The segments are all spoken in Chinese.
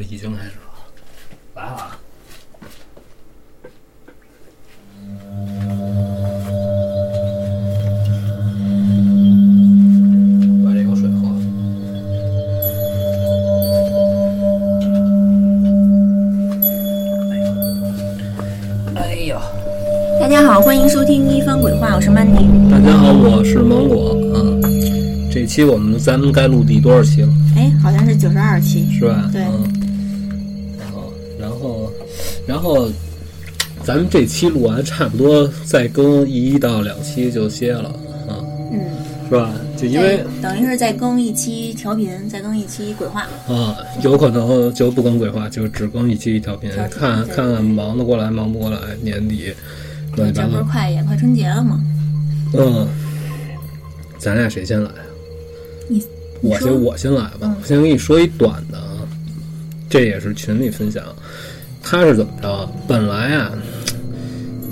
这已经开始了，来了啊！把这口水喝了。哎呀，大家好，欢迎收听《一番鬼话》，我是 Mandy。大家好，我是芒果啊。这期我们咱们该录第多少期了？哎，好像是九十二期。是吧？对嗯。然后，咱们这期录完，差不多再更一到两期就歇了啊，嗯，是吧？就因为等于是再更一期调频，再更一期鬼话。啊，有可能就不更鬼话，就只更一期调频，看看看忙得过来忙不过来，年底乱七这不是。快也快春节了吗？嗯，咱俩谁先来啊？你我先我先来吧，嗯我先给你说一短的啊，这也是群里分享。他是怎么着？本来啊，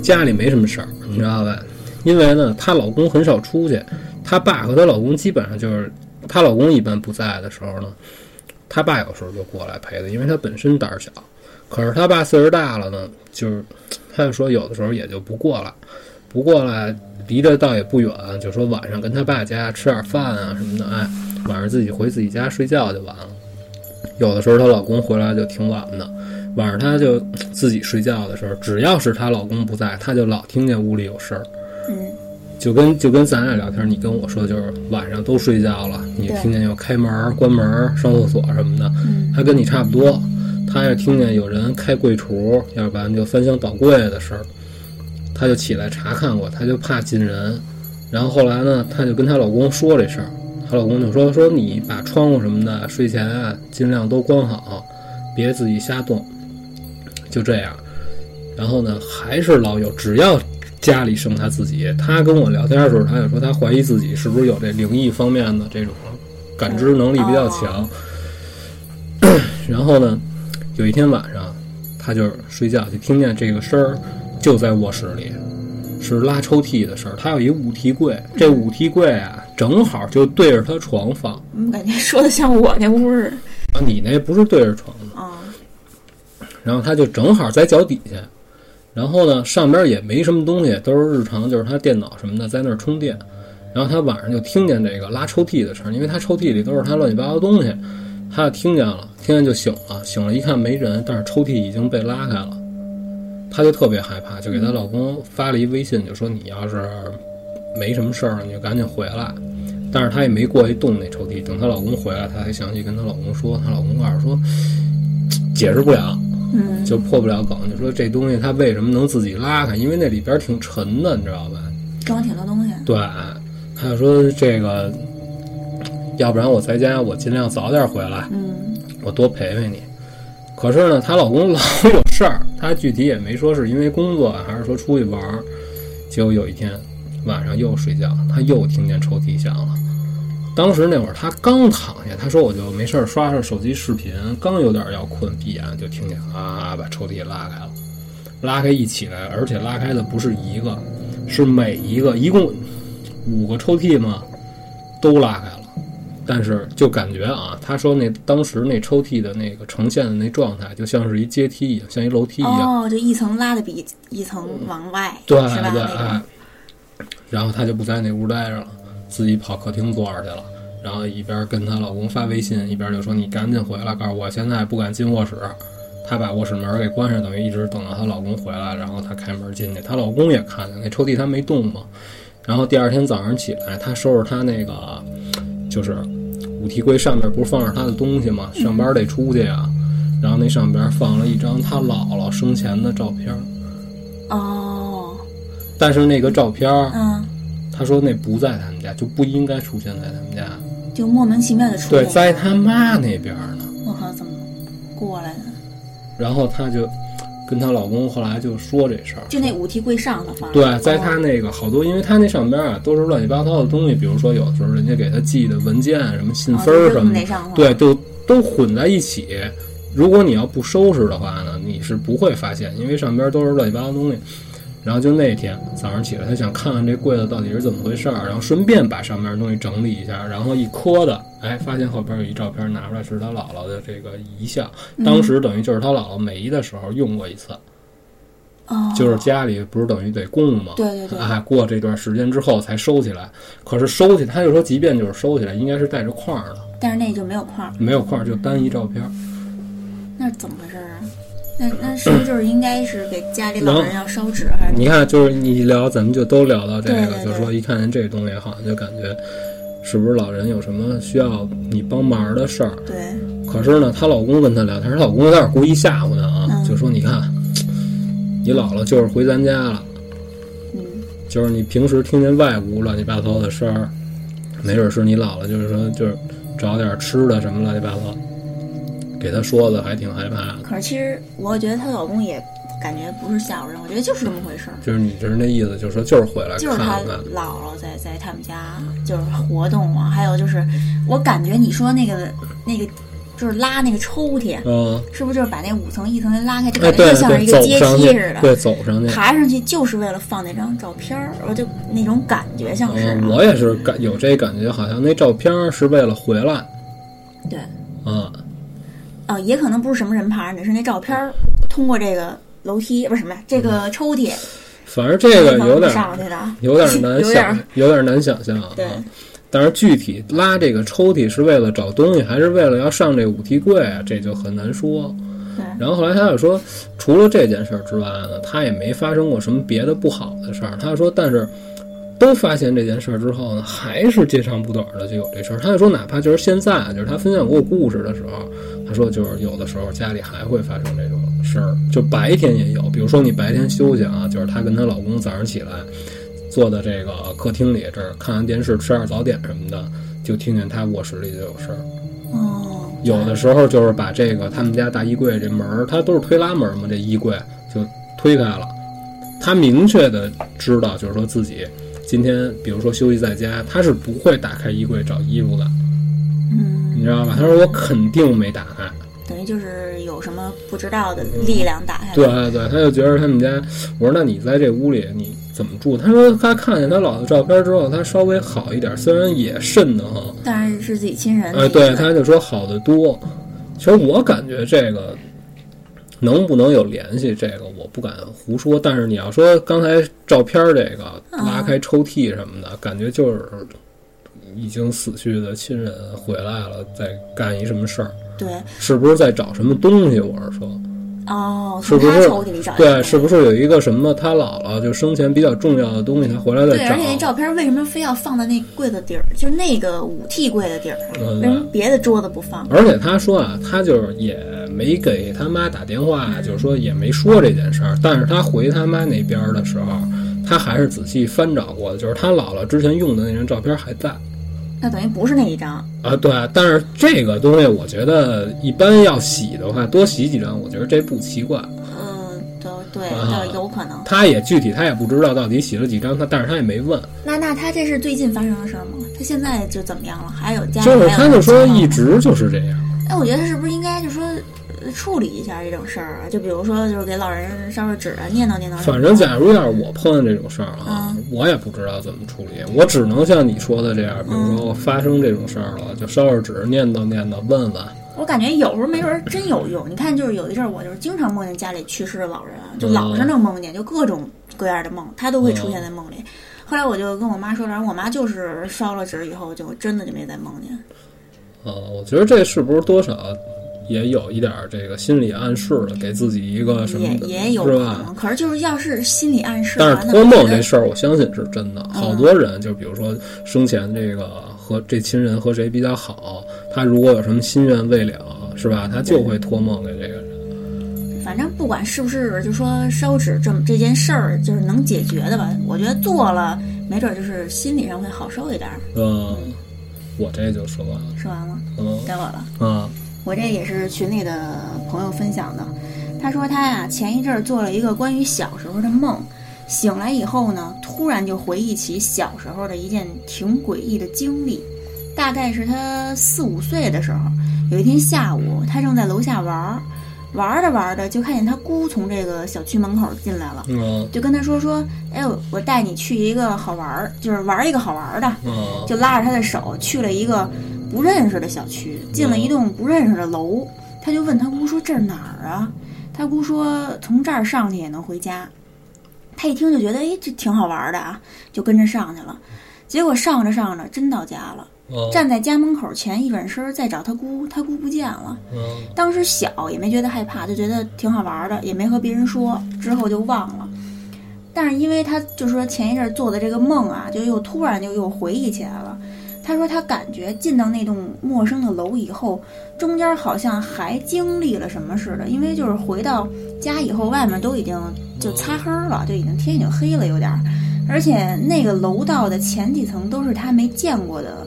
家里没什么事儿，你知道吧？因为呢，她老公很少出去，她爸和她老公基本上就是，她老公一般不在的时候呢，她爸有时候就过来陪她，因为她本身胆儿小。可是她爸岁数大了呢，就是他就说有的时候也就不过来，不过来离着倒也不远，就说晚上跟他爸家吃点饭啊什么的，哎，晚上自己回自己家睡觉就完了。有的时候她老公回来就挺晚的，晚上她就自己睡觉的时候，只要是她老公不在，她就老听见屋里有声儿，嗯，就跟就跟咱俩聊天，你跟我说就是晚上都睡觉了，你听见有开门、关门、上厕所什么的，嗯。她跟你差不多，她要听见有人开柜橱，要不然就翻箱倒柜的事儿，她就起来查看过，她就怕进人。然后后来呢，她就跟她老公说这事儿，她老公就说说你把窗户什么的睡前啊尽量都关好，别自己瞎动，就这样。然后呢，还是老有，只要家里剩他自己，他跟我聊天的时候，他就说他怀疑自己是不是有这灵异方面的这种感知能力比较强。然后呢，有一天晚上，他就是睡觉就听见这个声儿，就在卧室里，是拉抽屉的声儿。他有一五屉柜，这五屉柜啊，正好就对着他床放。我感觉说的像我那屋儿。啊，你那不是对着床的，啊，然后她就正好在脚底下。然后呢，上边也没什么东西，都是日常，就是她电脑什么的在那儿充电。然后她晚上就听见这个拉抽屉的声儿，因为她抽屉里都是她乱七八糟东西，她就听见了，听见就醒了，醒了一看没人，但是抽屉已经被拉开了，她就特别害怕，就给她老公发了一微信，就说你要是没什么事儿，你就赶紧回来。但是她也没过去动那抽屉，等她老公回来，她才想起跟她老公说，她老公告诉说解释不了，嗯，就破不了梗，就说这东西它为什么能自己拉开？因为那里边挺沉的，你知道吧？装挺多东西。对，他就说这个，要不然我在家我尽量早点回来，嗯，我多陪陪你。可是呢，她老公老有事儿，她具体也没说是因为工作还是说出去玩儿。结果有一天晚上又睡觉，她又听见抽屉响了。当时那会儿他刚躺下，他说我就没事儿刷刷手机视频，刚有点要困，闭眼就听见啊把抽屉拉开了，拉开一起来，而且拉开的不是一个，是每一个，一共五个抽屉嘛，都拉开了。但是就感觉啊，他说那当时那抽屉的那个呈现的那状态，就像是一阶梯一样，像一楼梯一样。哦，就一层拉的比一层往外，对是吧？对，那哎。然后他就不在那屋待着了，自己跑客厅坐着去了。然后一边跟她老公发微信，一边就说：“你赶紧回来，告诉我现在不敢进卧室。”她把卧室门给关上，等于一直等到她老公回来，然后她开门进去。她老公也看见那抽屉她没动嘛。然后第二天早上起来，她收拾她那个就是五屉柜上面不是放着她的东西嘛？上班得出去啊。然后那上边放了一张她姥姥生前的照片，哦，但是那个照片儿。嗯，他说那不在他们家，就不应该出现在他们家。就莫名其妙的出对，现。在他妈那边呢。我靠，怎么过来的？然后她就跟她老公后来就说这事儿。就那五屉柜上头放。对，在她哦那个好多，因为她那上边啊都是乱七八糟的东西，比如说有的时候人家给她寄的文件、什么信封儿什么的，对，都都混在一起。如果你要不收拾的话呢，你是不会发现，因为上边都是乱七八糟东西。然后就那天早上起来，他想看看这柜子到底是怎么回事儿，然后顺便把上面东西整理一下，然后一磕的，哎，发现后边有一照片拿出来是他姥姥的这个遗像，当时等于就是他姥姥没的时候用过一次，哦，就是家里不是等于得供吗，对对对。哎，过这段时间之后才收起来，可是收起他就说，即便就是收起来，应该是带着框儿的，但是那就没有框儿，没有框儿就单一照片儿。那是怎么回事？那那是不是就是应该是给家里老人要烧纸，还是你看，就是你一聊，咱们就都聊到这个，对对对就是说一看见这东西，好像就感觉是不是老人有什么需要你帮忙的事儿？对？可是呢，她老公跟她聊天，她老公有点故意吓唬她啊，嗯就说你看，你姥姥就是回咱家了，嗯，就是你平时听见外屋乱七八糟的声儿，没准是你姥姥就是说就是找点吃的什么乱七八糟，给她说的还挺害怕的。可是其实我觉得她老公也感觉不是吓唬人，我觉得就是这么回事儿。就是你就是那意思，就是说就是回来就是他。姥姥在在他们家就是活动啊，还有就是我感觉你说那个那个就是拉那个抽屉，嗯，是不是就是把那五层一层的拉开，就哎，感觉就像是一，个阶梯似，的，对，走上去。爬上去就是为了放那张照片儿，我就那种感觉像是、啊嗯，我也是感有这感觉，好像那照片是为了回来。对，啊，啊，也可能不是什么人牌，你，是那照片儿通过这个楼梯不是什么这个抽屉，反正这个有点上去的啊，有点难 想，有点难想象啊。对但是具体拉这个抽屉是为了找东西，还是为了要上这五梯柜啊？这就很难说。对然后后来他又说，除了这件事儿之外呢，他也没发生过什么别的不好的事儿。他说，但是都发现这件事儿之后呢，还是接长不短的就有这事儿。他就说，哪怕就是现在，就是他分享给我故事的时候，他说就是有的时候家里还会发生这种事儿，就白天也有。比如说你白天休息啊，就是她跟她老公早上起来坐在这个客厅里这儿看完电视，吃点早点什么的，就听见她卧室里就有声儿。哦，有的时候就是把这个他们家大衣柜这门儿，它都是推拉门嘛，这衣柜就推开了。他明确的知道，就是说自己今天，比如说休息在家，他是不会打开衣柜找衣服的，嗯，你知道吧？他说我肯定没打开。等于就是有什么不知道的力量打开对了，对，他就觉得他们家，我说那你在这屋里你怎么住？他说他看见他姥姥照片之后，他稍微好一点，虽然也瘆得慌，但是是自己亲人的哎，对，他就说好得多。其实我感觉这个能不能有联系，这个我不敢胡说。但是你要说刚才照片这个嗯拉开抽屉什么的，感觉就是已经死去的亲人回来了，在干一什么事儿，对是不是在找什么东西？我是说，哦，是不是对，是不是有一个什么他姥姥就生前比较重要的东西，他回来再对，而且那？照片为什么非要放在那柜子底儿？就是那个五屉柜的底儿上，嗯为什么别的桌子不放？而且他说啊，他就是也没给他妈打电话，就是说也没说这件事儿。但是他回他妈那边的时候，他还是仔细翻找过的，就是他姥姥之前用的那张照片还在那等于不是那一张。啊。对，但是这个东西我觉得一般要洗的话，多洗几张，我觉得这不奇怪。嗯，都对，啊倒有可能。他也具体他也不知道到底洗了几张，他但是他也没问，那那他这是最近发生的事儿吗？他现在就怎么样了？还有家里就是他就说一直就是这样。哎，我觉得他是不是应该就说呃处理一下这种事儿啊？就比如说，就是给老人烧烧纸啊，念叨念叨。反正假如要是我碰见这种事儿啊，嗯我也不知道怎么处理，我只能像你说的这样，比如说我发生这种事儿了，就烧烧纸，念叨念叨，问问。我感觉有时候没准儿真有用。你看，就是有一阵儿，我就是经常梦见家里去世的老人啊，就老是能梦见，就各种各样的梦，他都会出现在梦里。后来我就跟我妈说，然后我妈就是烧了纸以后，就真的就没再梦见。呃，我觉得这是不是多少也有一点儿这个心理暗示了，给自己一个什么也的，也有可是吧？能，可是就是要是心理暗示但啊，是托梦这这事儿，我相信是真的。好多人就比如说生前这个和这亲人和谁比较好，他如果有什么心愿未了，是吧？他就会托梦给这个人。反正不管是不是，就说烧纸这么这件事儿，就是能解决的吧。我觉得做了，没准儿就是心理上会好受一点儿。嗯，我这就说完了。说完了，嗯该我了。啊我这也是群里的朋友分享的，他说他呀前一阵儿做了一个关于小时候的梦，醒来以后呢，突然就回忆起小时候的一件挺诡异的经历。大概是他四五岁的时候，有一天下午，他正在楼下玩儿，玩着玩着就看见他姑从这个小区门口进来了，嗯。就跟他说说，哎，我我带你去一个好玩儿，就是玩一个好玩儿的，嗯。就拉着他的手去了一个不认识的小区，进了一栋不认识的楼。他就问他姑说：“这是哪儿啊？”他姑说：“从这儿上去也能回家。”他一听就觉得，哎，这挺好玩的啊，就跟着上去了。结果上着上着真到家了，嗯站在家门口前一转身再找他姑，他姑不见了。嗯当时小也没觉得害怕，就觉得挺好玩的，也没和别人说，之后就忘了。但是因为他就说前一阵儿做的这个梦啊，就又突然就又回忆起来了。他说他感觉进到那栋陌生的楼以后，中间好像还经历了什么似的，因为就是回到家以后，外面都已经就擦黑了，就已经天已经黑了有点儿，而且那个楼道的前几层都是他没见过的，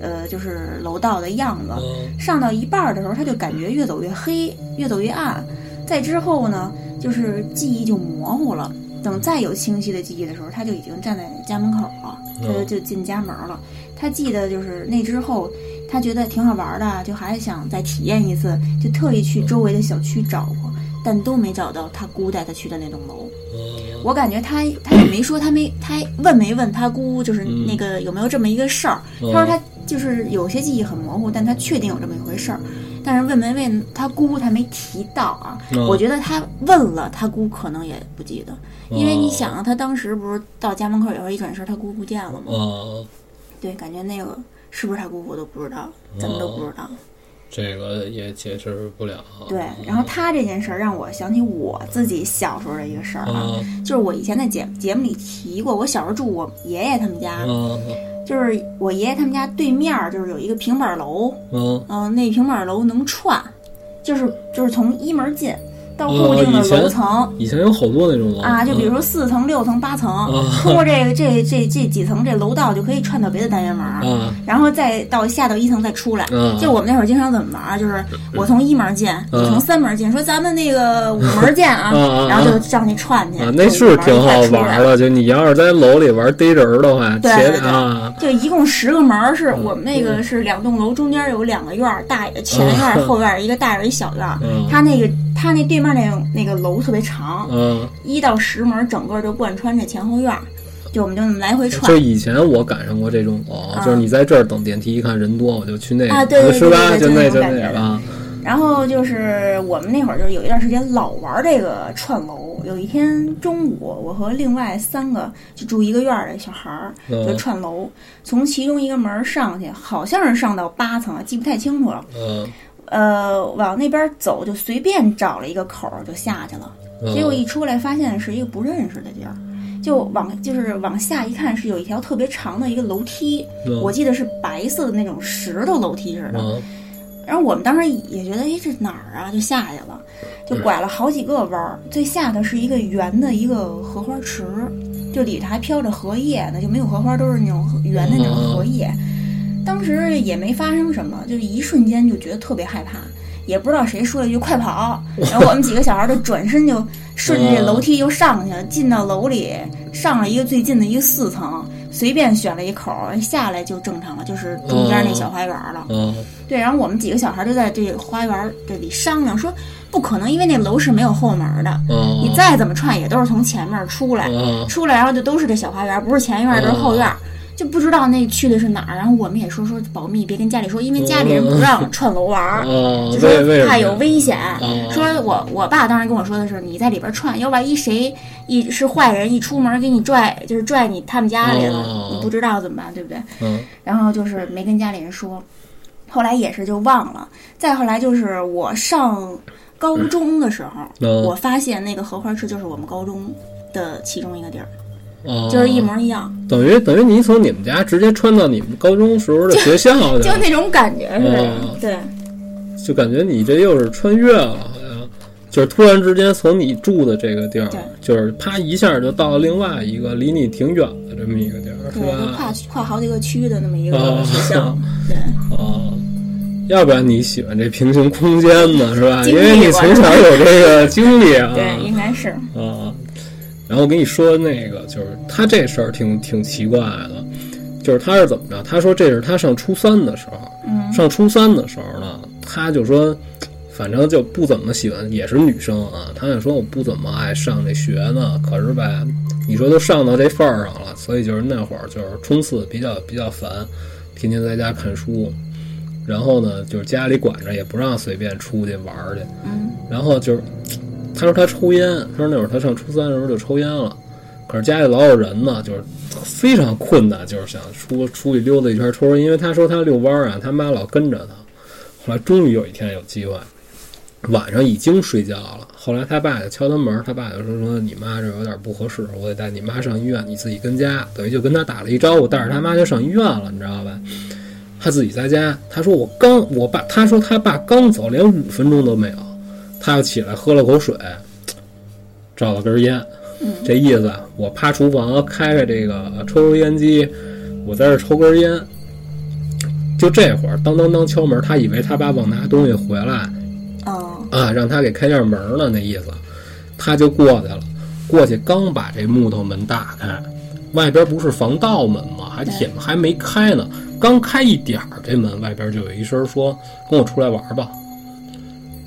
呃，就是楼道的样子。嗯上到一半儿的时候，他就感觉越走越黑，越走越暗。再之后呢，就是记忆就模糊了。等再有清晰的记忆的时候，他就已经站在家门口了，他就就进家门了。他记得就是那之后，他觉得挺好玩的，就还想再体验一次，就特意去周围的小区找过，但都没找到他姑带他去的那栋楼。嗯我感觉他他也没说，他没他问没问他姑，就是那个有没有这么一个事儿。嗯他说他就是有些记忆很模糊，但他确定有这么一回事儿。但是问没问他姑，他没提到啊。嗯我觉得他问了，他姑可能也不记得，因为你想啊，他当时不是到家门口以后一转身，他姑不见了吗？嗯，对，感觉那个是不是他姑父都不知道，咱们都不知道。这个也解释不了。对，然后他这件事儿让我想起我自己小时候的一个事儿啊，嗯就是我以前在节节目里提过，我小时候住我爷爷他们家，嗯就是我爷爷他们家对面儿就是有一个平板楼，嗯嗯、那平板楼能串，就是就是从一门进到哦固定的楼层。以前有好多那种楼。啊，就比如嗯。说四层、六层、八层，啊。通过这个这这这几层这楼道就可以串到别的单元门儿，啊。然后再到下到一层再出来。啊，就我们那会儿经常怎么玩儿，就是我从一门进，嗯你从三门进，说咱们那个 五门见啊然后就上去串去啊，那是挺好玩儿。的。就你要是在楼里玩逮人儿的话，对啊，就一共十个门儿，是嗯。我们那个是两栋楼中间有两个院儿，大前院儿、后院儿，一个大院儿一小院儿。嗯。它那个它那对面那个那个楼特别长，嗯，一到十门整个就贯穿这前后院儿，就我们就那么来回串就。以前我赶上过这种楼，啊就是你在这儿等电梯，一看人多，我就去那个，啊对对对是吧？对对就就那就那种感觉那个啊，然后就是我们那会儿就是有一段时间老玩这个串楼。有一天中午，我和另外三个就住一个院儿的小孩儿就嗯串楼，从其中一个门儿上去，好像是上到八层，记不太清楚了。嗯呃，往那边走就随便找了一个口儿就下去了。嗯，结果一出来发现是一个不认识的地儿，就往就是往下一看是有一条特别长的一个楼梯，嗯我记得是白色的那种石头楼梯似的。嗯然后我们当时也觉得，哎，这哪儿啊？就下去了，就拐了好几个弯儿。最下的是一个圆的一个荷花池，就里头还飘着荷叶呢，就没有荷花，都是那种圆的那种荷叶。当时也没发生什么，就是一瞬间就觉得特别害怕，也不知道谁说了一句“快跑 ”，然后我们几个小孩就转身就顺着这楼梯又上去了，进到楼里，上了一个最近的一个四层，随便选了一口儿，下来就正常了，就是中间那小花园了。嗯对，然后我们几个小孩就在这花园这里商量说，不可能，因为那楼是没有后门的，嗯，你再怎么串也都是从前面出来，嗯出来然后就都是这小花园，不是前院就是后院。就不知道那去的是哪儿，然后我们也说说保密，别跟家里说，因为家里人不让串楼玩儿，哦，就说怕有危险。哦说我我爸当时跟我说的是，你在里边串，要万一谁一是坏人一出门给你拽，就是拽你他们家里了，哦你不知道怎么办，对不对？嗯然后就是没跟家里人说，后来也是就忘了。再后来就是我上高中的时候，嗯我发现那个荷花池就是我们高中的其中一个地儿，哦，就是一模一样，等于等于你从你们家直接穿到你们高中时候的学校去了，就那种感觉似的。哦对，就感觉你这又是穿越了，好像就是突然之间从你住的这个地儿，就是啪一下就到了另外一个离你挺远的这么一个地儿，是吧？跨跨好几个区的那么一个哦学校。对，哦，要不然你喜欢这平行空间呢，是吧？因为你从小有这个经历啊。对，应该是。啊，然后我跟你说那个，就是他这事儿挺挺奇怪的，就是他是怎么着？他说这是他上初三的时候，嗯上初三的时候呢，他就说反正就不怎么喜欢，也是女生啊。他也说我不怎么爱上这学呢，可是吧，你说都上到这份儿上了，所以就是那会儿就是冲刺比较比较烦，天天在家看书，然后呢就是家里管着，也不让随便出去玩儿去。嗯然后就是，他说他抽烟，他说那会儿他上初三的时候就抽烟了，可是家里老有人呢，就是非常困难，就是想出出去溜达一圈抽烟，因为他说他遛弯儿啊，他妈老跟着他。后来终于有一天有机会，晚上已经睡觉了，后来他爸就敲他门，他爸就说说你妈这有点不合适，我得带你妈上医院，你自己跟家，等于就跟他打了一招呼，带着他妈就上医院了，你知道吧？他自己在家，他说我刚我爸，他说他爸刚走，连五分钟都没有。他又起来喝了口水，找了根烟，这意思啊，我趴厨房开开这个抽油烟机，我在这抽根烟。就这会儿，当当当敲门，他以为他爸往拿东西回来哦啊，让他给开下门呢，那意思，他就过去了。过去刚把这木头门打开，外边不是防盗门吗？还铁门还没开呢，刚开一点儿，这门外边就有一声说：“跟我出来玩吧。”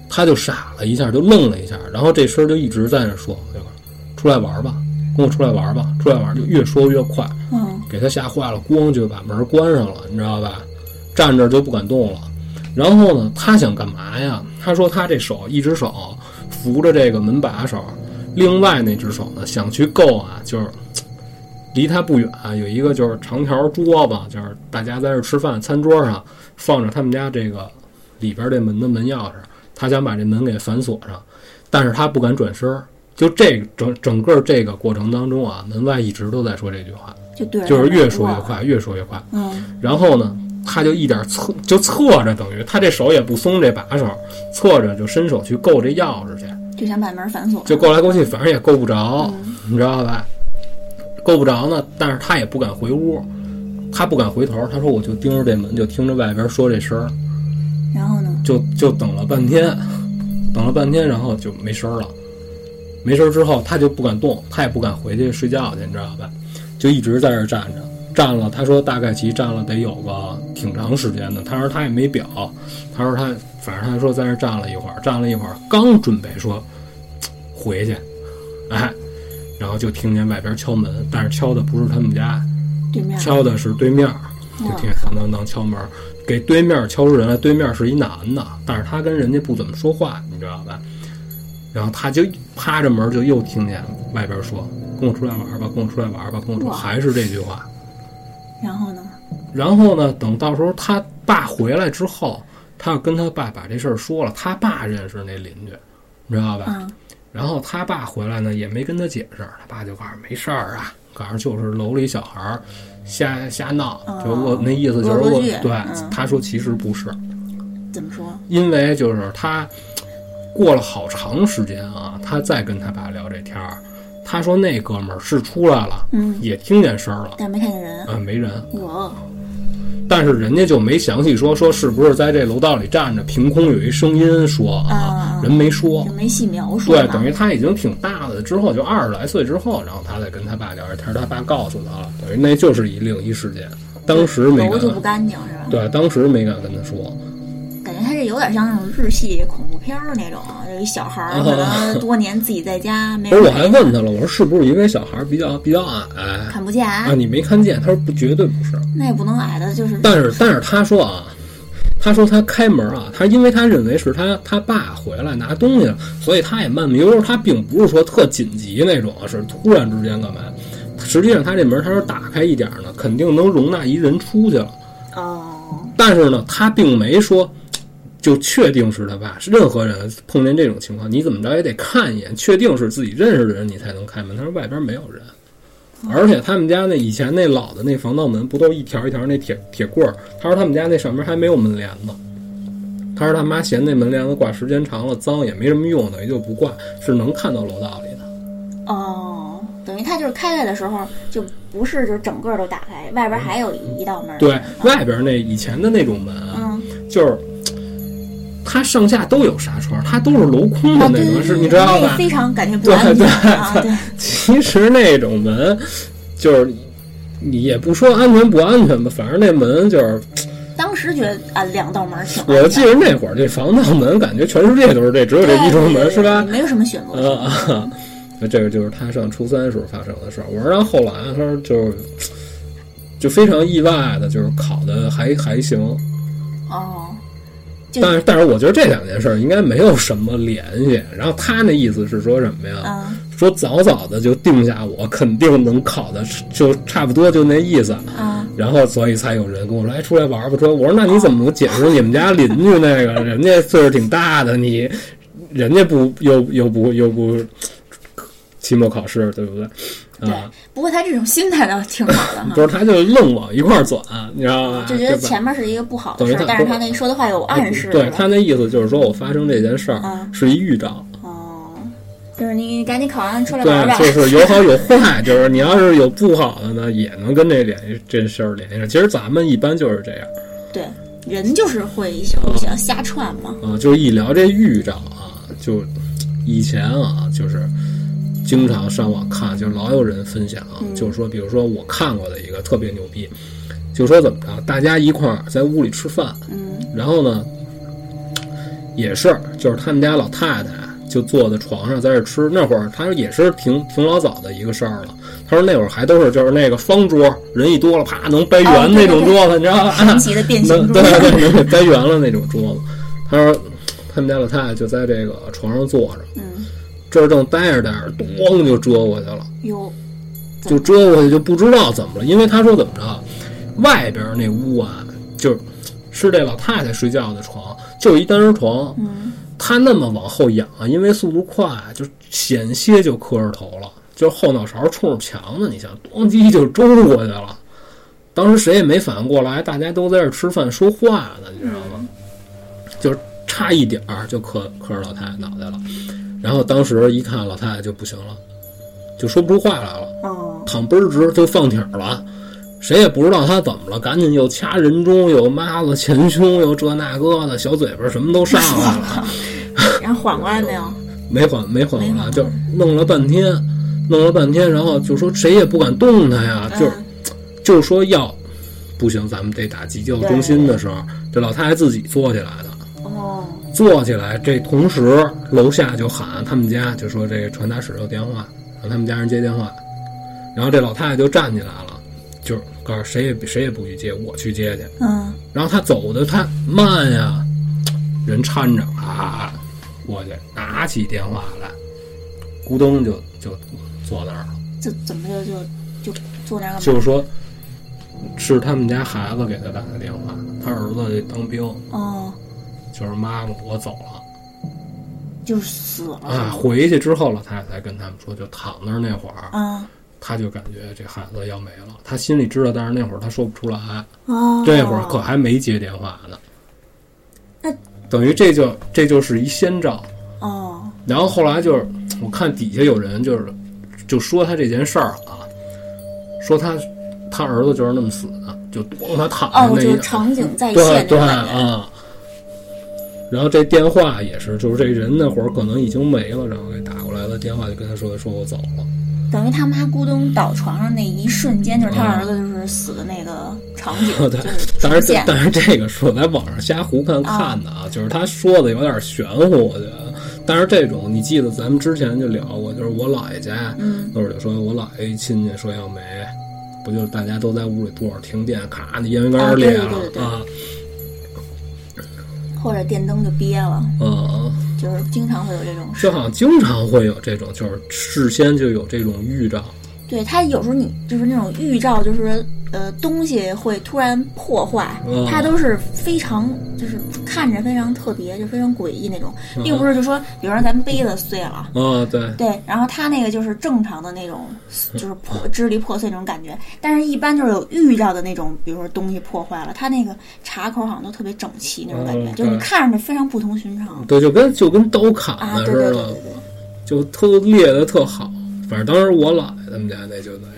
他就傻了一下，就愣了一下，然后这声就一直在那说：“对吧？出来玩吧，跟我出来玩吧，出来玩。”就越说越快，嗯给他吓坏了，咣就把门关上了，你知道吧？站这就不敢动了。然后呢，他想干嘛呀？他说他这手一只手扶着这个门把手，另外那只手呢想去够啊，就是 离他不远有一个就是长条桌子，就是大家在这儿吃饭，餐桌上放着他们家这个里边这门的门钥匙，他想把这门给反锁上，但是他不敢转身儿。就这整整个这个过程当中啊，门外一直都在说这句话，就对就是越说越，快，越说越快。嗯然后呢，他就一点侧就侧着，等于他这手也不松这把手，侧着就伸手去够这钥匙去，就想把门反锁，就够来够去，反正也够不着，嗯你知道吧？够不着呢，但是他也不敢回屋，他不敢回头，他说我就盯着这门，就听着外边说这声儿，然后呢，就就等了半天，等了半天，然后就没声儿了。没声儿之后，他就不敢动，他也不敢回去睡觉去，你知道吧？就一直在这儿站着，站了。他说大概其站了得有个挺长时间的。他说他也没表，他说他反正他说在这站了一会儿，站了一会儿，刚准备说回去，哎，然后就听见外边敲门，但是敲的不是他们家，对面敲的是对面，就听见当当当敲门，给对面敲出人来。对面是一男的，但是他跟人家不怎么说话，你知道吧？然后他就趴着门，就又听见外边说：“跟我出来玩吧，跟我出来玩吧，跟我出。”来还是这句话。然后呢，然后呢，等到时候他爸回来之后，他要跟他爸把这事儿说了。他爸认识那邻居，你知道吧？嗯然后他爸回来呢，也没跟他解释，他爸就告诉没事儿啊，告诉就是楼里小孩儿瞎瞎闹，哦就我那意思就是我恶对、嗯。他说其实不是，怎么说？因为就是他过了好长时间啊，他再跟他爸聊这天儿，他说那哥们儿是出来了，嗯，也听见声儿了，但没看见人，啊、没人，我但是人家就没详细说说是不是在这楼道里站着，凭空有一声音说啊，啊人没说。就，没细描述对，等于他已经挺大了，之后就二十来岁之后，然后他再跟他爸聊着天，他爸告诉他了，等于那就是一另一事件，当时没敢，楼就不干净是吧？对，当时没敢跟他说，他这有点像那种日系恐怖片儿那种，有一小孩儿可 能多年自己在家没不是，我还问他了，我说是不是因为小孩比较比较矮看不见，啊？你没看见？他说不，绝对不是。那也不能矮的，就是但是但是他说啊，他说他开门啊，他因为他认为是他他爸回来拿东西了，所以他也慢慢悠悠，他并不是说特紧急那种，是突然之间干嘛？实际上他这门他说打开一点儿呢，肯定能容纳一人出去了。哦，但是呢，他并没说就确定是他爸。是任何人碰见这种情况，你怎么着也得看一眼，确定是自己认识的人，你才能开门。他说外边没有人，而且他们家那以前那老的那防盗门不都一条一条那铁铁棍儿？他说他们家那上面还没有门帘子。他说他妈嫌那门帘子挂时间长了脏，也没什么用，等于就不挂，是能看到楼道里的。哦，等于他就是开开的时候，就不是就整个都打开，外边还有一一道门儿。对，外边那以前的那种门啊，嗯，就是它上下都有纱窗，它都是镂空的啊，那种，是你知道吧？非常感觉不对安全对啊，对，其实那种门，就是你也不说安全不安全吧，反正那门就是当时觉得啊，两道门挺我记得那会儿这防盗门感觉全世界都是这，只有这一种门是吧？没有什么选择。啊啊！那这个就是他上初三时候发生的事儿。我说，然后后来他说就是就非常意外的，就是考的还还行，哦，就但是但是我觉得这两件事儿应该没有什么联系。然后他那意思是说什么呀？嗯说早早的就定下我肯定能考的，就差不多就那意思。嗯然后所以才有人跟我说，哎，出来玩吧。说我说那你怎么解释你们家邻居那个人家岁数挺大的，你人家不又又不又不期末考试，对不对？对啊，，不过他这种心态倒挺好的哈就。是他就愣往一块儿转，你知道吗？就觉得前面是一个不好的事儿但是他那说的话有暗示，对他那意思就是说我发生这件事儿嗯是一预兆，哦，就是你赶紧考完出来玩吧。对，就是有好有坏，就是你要是有不好的呢，也能跟这联系这事儿联系上。其实咱们一般就是这样对，人就是会互相瞎串嘛。啊，就是一聊这预兆啊，就以前啊，就是经常上网看，就老有人分享，嗯就是说，比如说我看过的一个特别牛逼，就说怎么着，大家一块儿在屋里吃饭，嗯然后呢，也是，就是他们家老太太就坐在床上在这吃。那会儿他说也是挺挺老早的一个事儿了。他说那会儿还都是就是那个方桌，人一多了啪能掰哦圆那种桌子，你知道吧？神奇的变形桌能对对，能给掰圆了那种桌子。他说他们家老太太就在这个床上坐着，嗯，这儿正待着待着，咣就折过去了。有就折过去就不知道怎么了，因为他说怎么着，外边那屋啊，就是是这老太太睡觉的床，就一单人床，嗯他那么往后仰啊，因为速度快，就险些就磕着头了，就后脑勺冲着墙呢，你想，咣叽就周过去了。当时谁也没反应过来，大家都在这儿吃饭说话呢，你知道吗？就是差一点儿就磕磕着老太太脑袋了。然后当时一看老太太就不行了，就说不出话来了。哦躺倍儿直就放挺儿了，谁也不知道他怎么了，赶紧又掐人中，又抹子前胸，又这那个的，小嘴巴什么都上来了，然后缓过来没有？没缓没缓过来，就弄了半天，弄了半天，然后就说谁也不敢动他呀，就嗯就说要不行，咱们得打急救中心的时候，这老太太自己坐起来的。哦坐起来，这同时楼下就喊他们家，就说这个传达室有电话，让他们家人接电话。然后这老太太就站起来了，就是告诉谁也谁也不许接，我去接去。嗯然后她走的太慢呀，人搀着啊过去，拿起电话来，咕咚就就坐那儿了。这怎么就就就坐那儿了？就是说，是他们家孩子给他打的电话，他儿子当兵，哦，就是妈妈我走了。就死了啊，回去之后，老太太才跟他们说，就躺那儿那会儿，啊他就感觉这孩子要没了，他心里知道，但是那会儿他说不出来，哦，这会儿可还没接电话呢。那等于这就这就是一先兆。哦然后后来就是我看底下有人就是就说他这件事儿啊，说他他儿子就是那么死的，就咣他躺哦，着那一就场景再对对现那感觉。啊。然后这电话也是，就是这人那会儿可能已经没了，然后给打过来的电话就跟他说说我走了。等于他妈咕咚倒床上那一瞬间，就是他儿子就是死的那个场景，嗯 对但是。但是这个是我在网上瞎胡看看的啊，就是他说的有点玄乎，我觉得。但是这种你记得咱们之前就聊过，就是我姥爷家嗯那会儿就说我姥爷一亲戚说要没，不就是大家都在屋里坐着停电，咔那烟灰缸裂了对对对啊，或者电灯就憋了，嗯，就是经常会有这种事就。好像经常会有这种，就是事先就有这种预兆。对它有时候你就是那种预兆，就是呃东西会突然破坏，嗯它都是非常就是看着非常特别，就非常诡异那种，并不是就说，比如说咱们杯子碎了。啊，对，对，然后它那个就是正常的那种，就是破支离破碎那种感觉，但是一般就是有预兆的那种，比如说东西破坏了，它那个茶口好像都特别整齐那种感觉，嗯就是你对看着非常不同寻常对，就跟就跟刀砍啊！的似的对对对对，对，就特裂的特好。反正当时我姥爷他们家那就那样。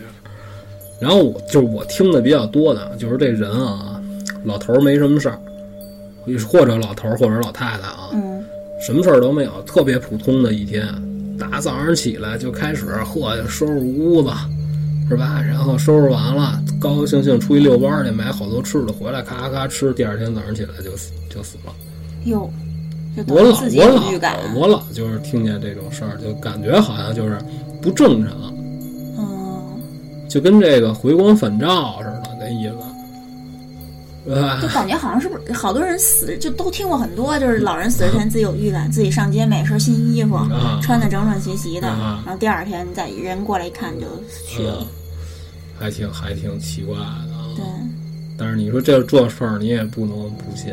然后我就是我听的比较多的，就是这人啊，老头儿没什么事儿，或者老头儿或者老太太啊，嗯什么事儿都没有，特别普通的一天。打早上起来就开始呵，收拾屋子，是吧？然后收拾完了，高高兴兴出去遛弯儿去，买好多吃的回来，咔咔吃，第二天早上起来就死就死了。哟，我老我老。我老就是听见这种事儿，就感觉好像就是不正常，嗯，就跟这个回光返照似的那意思，就？感觉好像是不是好多人死就都听过很多，就是老人死之前自己有预感，自己上街买身新衣服，啊。穿的整整齐齐的，啊。然后第二天再人过来一看就去了。嗯。，还挺还挺奇怪的啊。对，但是你说这这事儿你也不能不信，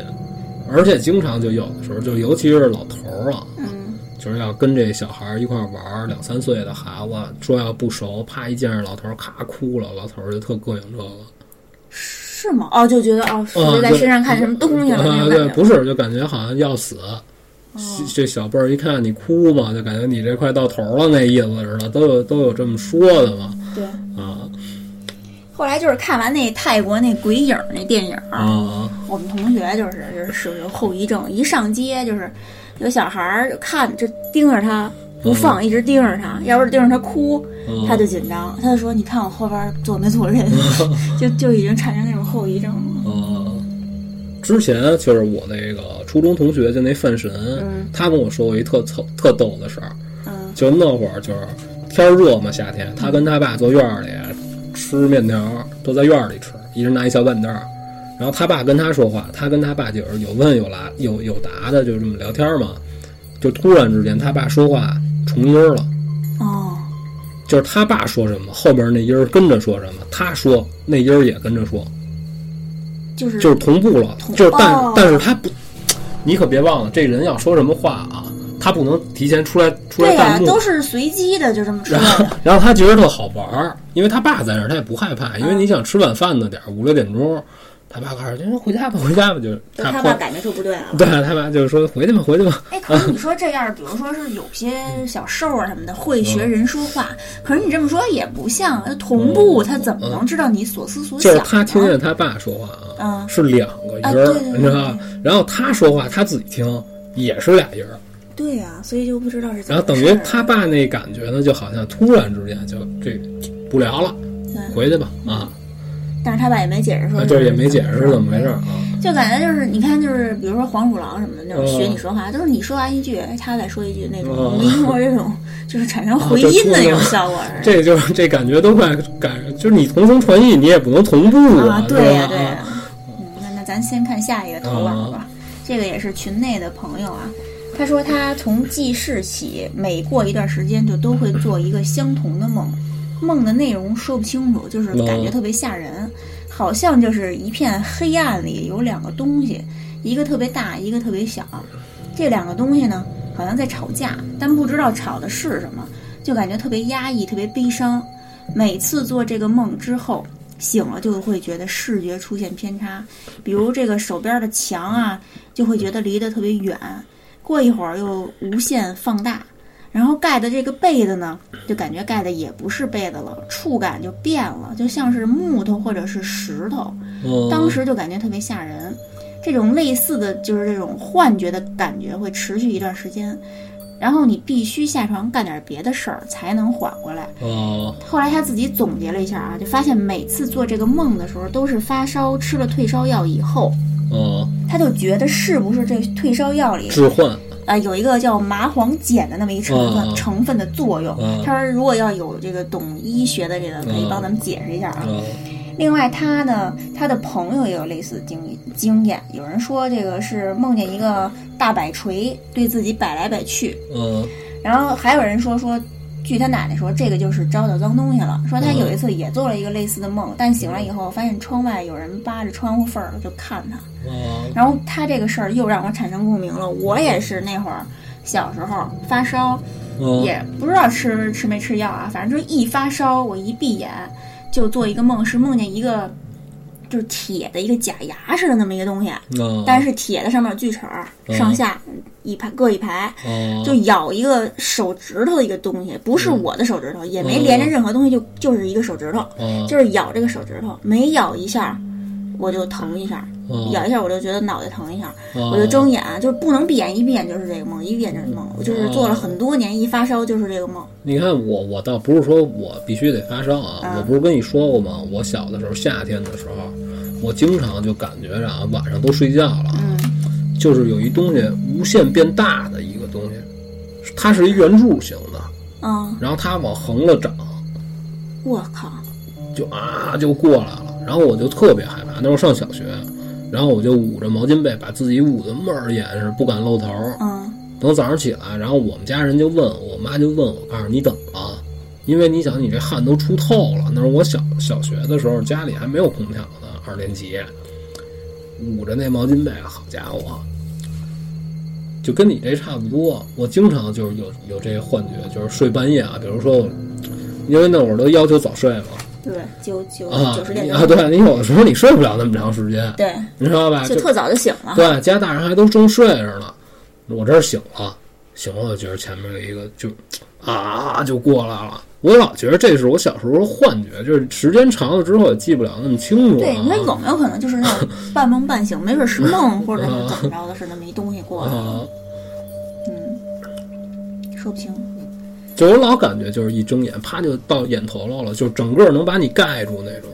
而且经常就有的时候，就尤其是老头儿啊，嗯，就是要跟这小孩儿一块儿玩儿，两三岁的孩子说要不熟，啪一见着老头儿咔哭了，老头儿就特膈应这个。是吗？哦，就觉得哦，是在身上看什么东西了对？不是，就感觉好像要死。这小辈儿一看你哭嘛，就感觉你这快到头了那意思似的，都有都有这么说的嘛。对。啊后来就是看完那泰国那鬼影儿那电影儿，啊我们同学就是就是是有后遗症，一上街就是有小孩儿看就盯着他不放，一直盯着他，要不是盯着他哭，嗯他就紧张，他就说：“你看我后边坐没坐人？”就就已经产生那种后遗症了。啊！之前就是我那个初中同学，就那范神，嗯他跟我说过一特特特逗的事儿，嗯就那会儿就是天儿热嘛，夏天，他跟他爸坐院儿里吃面条，都在院儿里吃，一人拿一小板凳儿。然后他爸跟他说话，他跟他爸就是有问有答有有答的，就这么聊天嘛。就突然之间，他爸说话重音儿了，哦，就是他爸说什么，后边那音儿跟着说什么，他说那音儿也跟着说，就是就是同步了。就是但、哦但是他不，你可别忘了，这人要说什么话啊，他不能提前出来出来弹幕。都是随机的，就这么出来然后。，然后他觉得特好玩儿，因为他爸在那儿，他也不害怕，因为你想吃晚饭的点儿，五六点钟，他爸告诉他回家吧，回家吧，就是他爸感觉就不对了。对他爸就是说回去吧，回去吧，哎，可是你说这样，比如说是有些小兽啊什么的会学人说话，可是你这么说也不像同步，他怎么能知道你所思所想呢？就是他听见他爸说话啊，嗯是两个音儿，你知道吧？然后他说话他自己听也是俩音儿，对呀、所以就不知道是怎然后等。于他爸那感觉呢，就好像突然之间就这不聊了，回去吧啊，但是他爸也没解释说，就是也没解释是怎么回事儿啊，就感觉就是你看，就是比如说黄鼠狼什么的那种嗯学你说话，都是你说完一句，哎，他再说一句那种嗯临摹这种，就是产生回音的那种 效果。这就是这感觉都快感，就是你同声传译，你也不能同步啊，对呀、对呀、嗯，那那咱先看下一个投稿吧。这个也是群内的朋友啊，他说他从记事起，每过一段时间就都会做一个相同的梦，梦的内容说不清楚，就是感觉特别吓人，好像就是一片黑暗里有两个东西，一个特别大，一个特别小。这两个东西呢，好像在吵架，但不知道吵的是什么，就感觉特别压抑，特别悲伤。每次做这个梦之后，醒了就会觉得视觉出现偏差，比如这个手边的墙啊，就会觉得离得特别远，过一会儿又无限放大，然后盖的这个被子呢，就感觉盖的也不是被子了，触感就变了，就像是木头或者是石头，嗯当时就感觉特别吓人。这种类似的就是这种幻觉的感觉会持续一段时间，然后你必须下床干点别的事儿才能缓过来。哦后来他自己总结了一下啊，就发现每次做这个梦的时候都是发烧吃了退烧药以后，哦，他就觉得是不是这退烧药里置换啊、有一个叫麻黄碱的那么一成分、嗯成分的作用。嗯他说如果要有这个懂医学的这个，可以帮咱们解释一下啊。啊另外，他呢，他的朋友也有类似的经经验。有人说这个是梦见一个大摆锤对自己摆来摆去，嗯然后还有人说说，据他奶奶说，这个就是招到脏东西了。说他有一次也做了一个类似的梦，但醒来以后发现窗外有人扒着窗户缝儿就看他。啊然后他这个事儿又让我产生共鸣了。我也是那会儿小时候发烧，嗯也不知道吃吃没吃药啊，反正就是一发烧，我一闭眼就做一个梦，是梦见一个就是铁的一个假牙似的那么一个东西，嗯，但是铁的上面有锯齿上下一排各一排，哦就咬一个手指头的一个东西，不是我的手指头，也没连着任何东西，就就是一个手指头，哦就是咬这个手指头，每咬一下我就疼一下，哦咬一下我就觉得脑袋疼一下，哦我就睁眼，就是不能闭眼，一闭眼就是这个梦，一闭眼就是梦。我就是做了很多年，一发烧就是这个梦。你看我，我倒不是说我必须得发烧啊，嗯我不是跟你说过吗？我小的时候，夏天的时候，我经常就感觉着啊，晚上都睡觉了，嗯就是有一东西无限变大的一个东西，它是一圆柱形的，嗯，然后它往横了长，我靠，就啊就过来了，然后我就特别害怕。那时候上小学，然后我就捂着毛巾被，把自己捂得闷儿严实，不敢露头。嗯等早上起来，然后我们家人就问我妈就问我，告诉你怎么了？因为你想，你这汗都出透了。那是我小小学的时候，家里还没有空调呢，二年级，捂着那毛巾被，好家伙，就跟你这差不多。我经常就是有有这个幻觉，就是睡半夜啊，比如说我，因为那会儿都要求早睡嘛，对，九九啊九十点钟啊，对你有的时候你睡不了那么长时间，对，你知道吧？就就特早就醒了。对，家大人还都正睡着呢，我这儿醒了，醒了，我觉得前面有一个就啊就过来了。我老觉得这是我小时候的幻觉，就是时间长了之后也记不了那么清楚、啊。对，那有没有可能就是那种 半梦半醒，没准是梦，或者是怎么着的，是那么一东西过来？啊，嗯，说不清。就我老感觉就是一睁眼，啪就到眼头了了，就整个能把你盖住那种。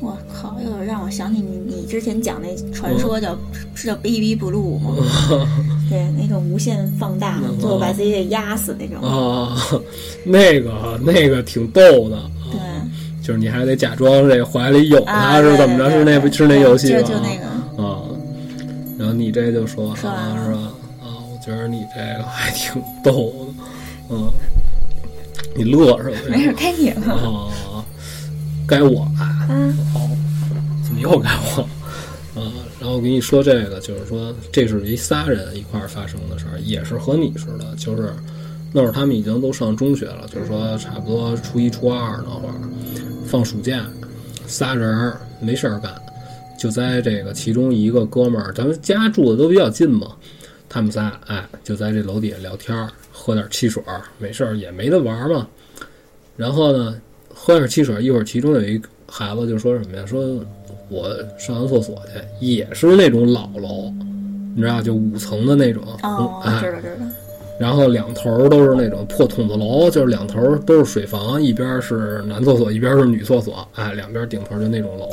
我靠，又让我想起你你之前讲那传说叫、是叫 baby blue 吗？对，那种无限放大，最后把自己给压死那种。啊，那个那个挺逗的，对就是你还得假装这怀里有啊，他是怎么着？是那对是那游戏吗？就就那个，啊，然后你这就说说完了啊是吧？啊，我觉得你这个还挺逗的，嗯，你乐什么呀？没事，该你了。啊，该我了，嗯哦，怎么又该我了？啊，然后我跟你说这个，就是说这是一仨人一块儿发生的事儿，也是和你似的，就是那会儿他们已经都上中学了，就是说差不多初一初二那会儿放暑假，仨人儿没事儿干，就在这个其中一个哥们儿，咱们家住的都比较近嘛，他们仨哎就在这楼底下聊天儿，喝点汽水儿，没事儿也没得玩嘛。然后呢，喝点汽水，一会儿其中有一孩子就说什么呀？说我上完厕所去，也是那种老楼，你知道，就五层的那种，哦，哎，知道知道。然后两头都是那种破筒子楼，就是两头都是水房，一边是男厕所，一边是女厕所，哎，两边顶头就那种楼。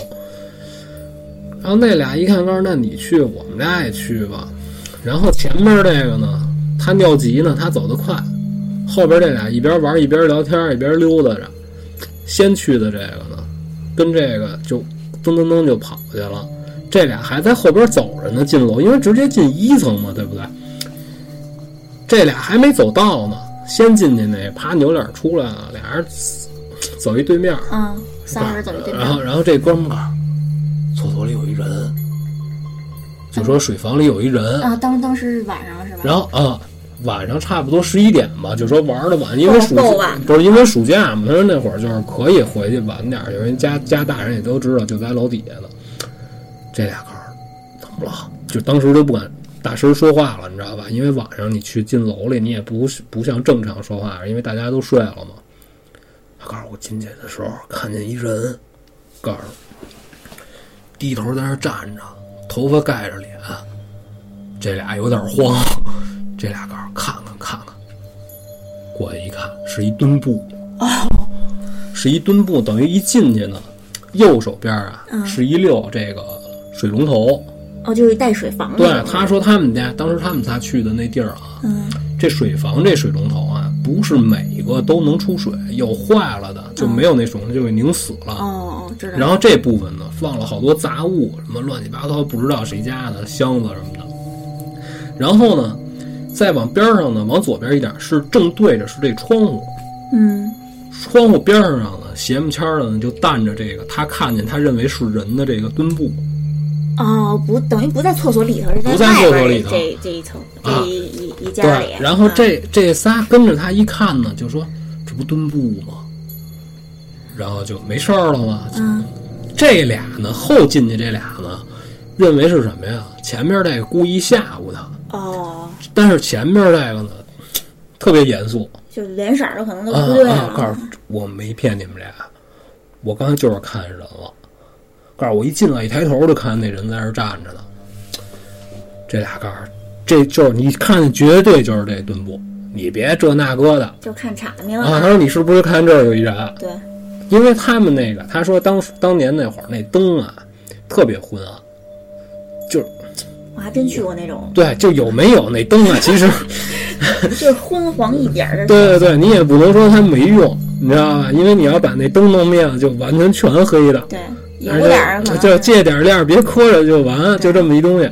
然后那俩一看，告诉那你去，我们俩也去吧。然后前面这个呢，他尿急呢，他走得快，后边这俩一边玩一边聊天，一边溜达着。先去的这个呢，跟这个就噔噔噔就跑去了。这俩还在后边走着呢，进楼，因为直接进一层嘛，对不对？这俩还没走到呢，先进去那啪扭脸出来了，俩人走一对面，嗯，仨人走一对面。然后然后这哥们儿厕所里有一人，就说水房里有一人，啊，当当时是晚上？然后啊，晚上差不多十一点吧，就说玩的晚，因为暑不是因为暑假嘛，他说那会儿就是可以回去晚点儿，有人家家大人也都知道，就在楼底下呢。这俩告诉怎么了？就当时都不敢大声说话了，你知道吧？因为晚上你去进楼里，你也不是不像正常说话，因为大家都睡了嘛。他告诉我进去的时候看见一人，告诉低头在那儿站着，头发盖着脸。这俩有点慌，这俩告诉看看看看，过去一看是一墩布，是一墩布，等于一进去呢，右手边啊、嗯是一溜这个水龙头。哦，就是带水房的。对，他说他们家当时他们仨去的那地儿啊，嗯，这水房这水龙头啊，不是每一个都能出水，有坏了的就没有那水龙头就给拧死了。哦哦，知道。然后这部分呢，放了好多杂物，什么乱七八糟，不知道谁家的箱子什么的。然后呢，再往边上呢，往左边一点是正对着是这窗户，嗯，窗户边上呢，斜木签的呢就担着这个他看见他认为是人的这个墩布。哦，不，等于不在厕所里头，是不在外边厕所里头这这一层，啊这一一一家里。，然后这这仨跟着他一看呢，就说这不墩布吗？然后就没事儿了吗？嗯这俩呢，后进去这俩呢，认为是什么呀？前面那个故意吓唬他，哦，但是前面那个呢，特别严肃就脸色儿都可能都啊不对啊！告了。诉我没骗你们俩，我刚才就是看见人了。告诉我一进来一抬头就看见那人在那站着呢。这俩告诉这就是你看见绝对就是这墩布，你别这那个的就看场面了。啊。他说你是不是看这儿有一人？对，因为他们那个他说当当年那会儿那灯啊特别昏暗，就是我还真去过那种，对，就有没有那灯啊，其实 就是昏黄一点儿的。对对对，你也不能说它没用，你知道吧？因为你要把那灯弄灭了，就完全全黑的。对，有点儿可能就借点亮，别磕着就完，就这么一东西。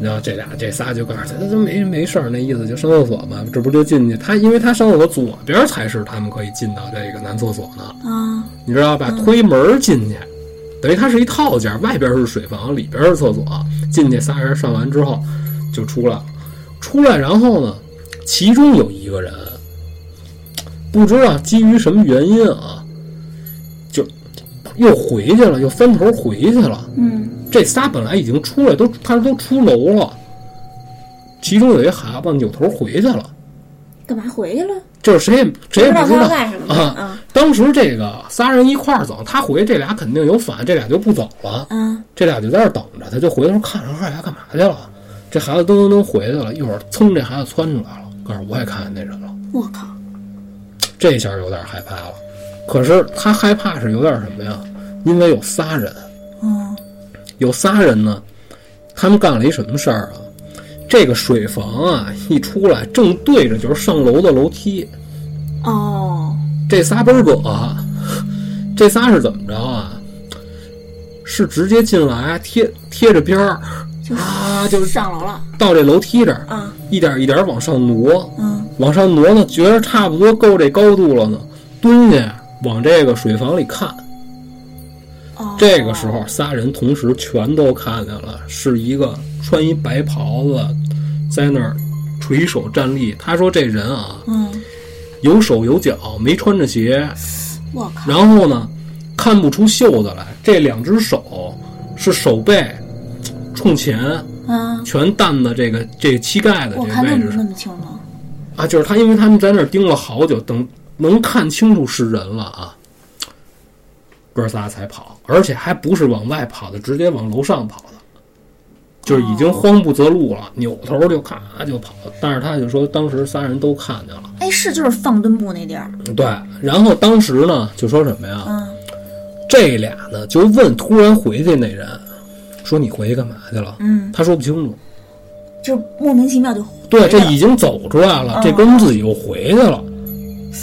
然后这俩这仨就告诉他，他没没事儿，那意思就上厕所嘛，这不就进去？他因为他上厕所左边才是他们可以进到这个男厕所呢，啊，你知道吧？推门进去，等于它是一套间，外边是水房，里边是厕所。进去仨人上完之后就出来了，出来然后呢，其中有一个人不知道基于什么原因啊，就又回去了，又翻头回去了。嗯，这仨本来已经出来，都他都出楼了，其中有一孩子扭头回去了，干嘛回去了？就是谁也谁也不知道啊。啊当时这个仨人一块儿走，他回去，这俩肯定有反，这俩就不走了。嗯！这俩就在这儿等着，他就回头看着这俩干嘛去了。这孩子噔噔噔回去了，一会儿噌，这孩子窜出来了，告诉我也看见那人了。我靠，这下有点害怕了。可是他害怕是有点什么呀？因为有仨人，嗯有仨人呢，他们干了一什么事儿啊？这个水房啊，一出来正对着就是上楼的楼梯。哦，这仨倍儿葛，这仨是怎么着啊？是直接进来贴贴着边儿就是啊，就上楼了到这楼梯这儿，啊，一点一点往上挪，嗯往上挪呢，觉得差不多够这高度了呢，蹲下往这个水房里看。哦，这个时候，仨人同时全都看见了，是一个穿一白袍子，在那儿垂手站立。他说这人啊，嗯，有手有脚，没穿着鞋，我靠，然后呢，看不出袖子来，这两只手是手背冲前，啊，全担的这个这个膝盖的这个位置上看那么那么清楚，啊。就是他，因为他们在那儿盯了好久，等能看清楚是人了啊，哥仨才跑，而且还不是往外跑的，直接往楼上跑的。就是已经慌不择路了，扭头就咔就跑，但是他就说当时仨人都看见了，哎，是就是放墩布那地儿，对，然后当时呢就说什么呀？嗯这俩呢就问突然回去那人，说你回去干嘛去了？嗯，他说不清楚。就莫名其妙就对，这已经走出来了，嗯这哥们自己又回去了。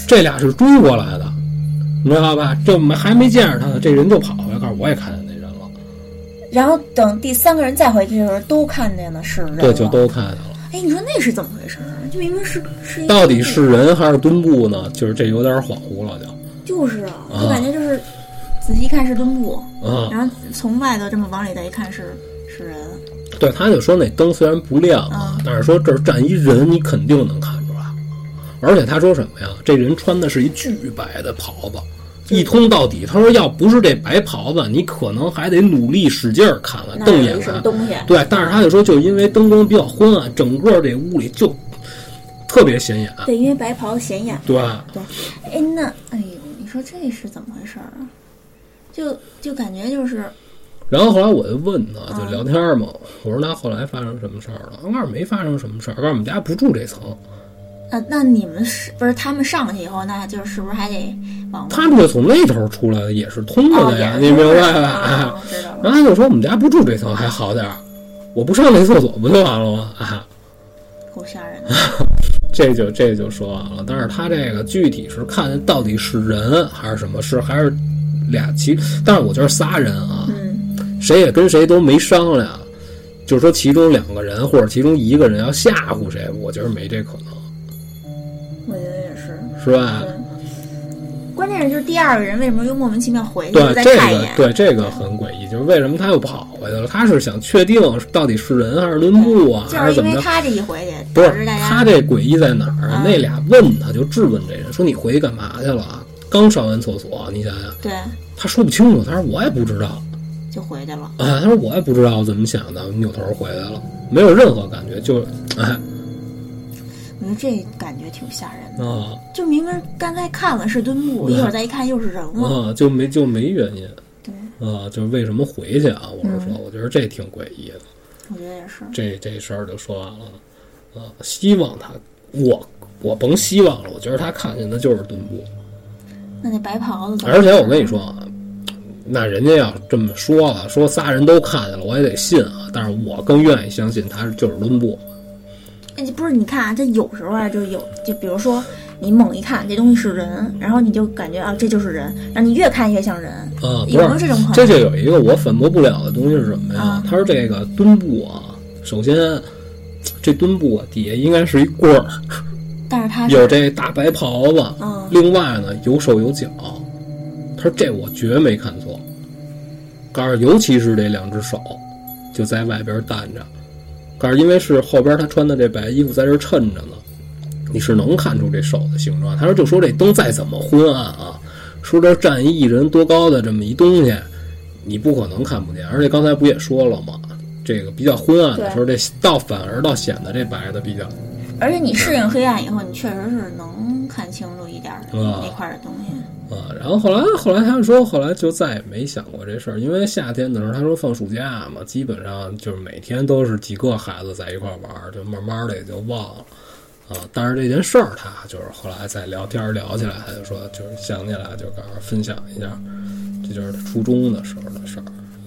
这俩是追过来的，你知道吧？这没还没见着他呢，这人就跑回来，告诉我也看见。然后等第三个人再回去的时候，都看见了是人对，就都看见了。哎，你说那是怎么回事儿？就明明是是一到底是人还是墩布呢？就是这有点恍惚了，就就是啊，啊就感觉就是仔细一看是墩布，啊。然后从外头这么往里再一看是是人，对，他就说那灯虽然不亮啊，但是说这儿站一人，你肯定能看出来。而且他说什么呀？这人穿的是一巨白的袍子，一通到底。他说要不是这白袍子，你可能还得努力使劲儿看看，那瞪眼看有一什么。东西？对，但是他就说，就因为灯光比较昏暗，整个这屋里就特别显眼。对，因为白袍子显眼。对对，哎，那哎呦，你说这是怎么回事儿啊？就就感觉就是然后后来我就问他，就啊聊天嘛，我说那后来发生什么事儿了？他告诉没发生什么事儿，告诉我们家不住这层，呃，那你们是不是他们上去以后，那就是不是还得往他们就从那头出来的，也是通着哦的呀，你明白吧？哎哦知道了 然后他就说我们家不住这层还好点儿，我不上那厕所不就完了吗？啊，够吓人的。这就这就说完了。但是他这个具体是看到底是人还是什么，是还是俩其，但是我觉得仨人啊，嗯，谁也跟谁都没商量，就是说其中两个人或者其中一个人要吓唬谁，我觉得没这可能，我觉得也是。是吧？关键是就是第二个人为什么又莫名其妙回去对又再这个看一眼？对这个很诡异，就是为什么他又跑回去了？他是想确定到底是人还是墩布啊，就还是怎么着？是因为他这一回去，不是他这诡异在哪儿啊啊？那俩问他就质问这人说：“你回去干嘛去了啊？刚上完厕所，你想想。”对他说不清楚，他说我也不知道就回去了。啊，他说我也不知道怎么想的，扭头回来了，没有任何感觉，就哎我觉得这感觉挺吓人的。啊就明明刚才看了是墩布，对一会儿再一看又是人了。啊，就没就没原因对，啊，就是为什么回去啊？我是说，嗯我觉得这挺诡异的。我觉得也是。这这事儿就说完了。啊，希望他，我我甭希望了，我觉得他看见的就是墩布。那那白袍子而且我跟你说啊，那人家要这么说了，说仨人都看见了，我也得信啊。但是我更愿意相信他是就是墩布。哎，不是，你看啊，这有时候啊，就有，就比如说你猛一看这东西是人，然后你就感觉啊，这就是人，然后你越看越像人，啊，有没有，这种可能？这就有一个我反驳不了的东西是什么呀？啊他说这个墩布啊，首先这墩布啊底下应该是一棍儿，但是它是 有这大白袍子，嗯另外呢有手有脚。他说这我绝没看错，告诉尤其是这两只手就在外边担着，告诉因为是后边他穿的这白衣服在这衬着呢，你是能看出这手的形状。他说就说这灯再怎么昏暗啊，说这站一人多高的这么一东西，你不可能看不见。而且刚才不也说了吗？这个比较昏暗的时候，这倒反而倒显得这白的比较而且你适应黑暗以后，你确实是能看清楚一点儿的啊那块儿的东西。啊，然后后来后来他们说，后来就再也没想过这事儿，因为夏天的时候他说放暑假嘛，基本上就是每天都是几个孩子在一块儿玩儿，就慢慢的也就忘了啊。但是这件事儿他就是后来在聊天儿聊起来，他就说就是想起来就告诉分享一下，这就是他初中的时候的事儿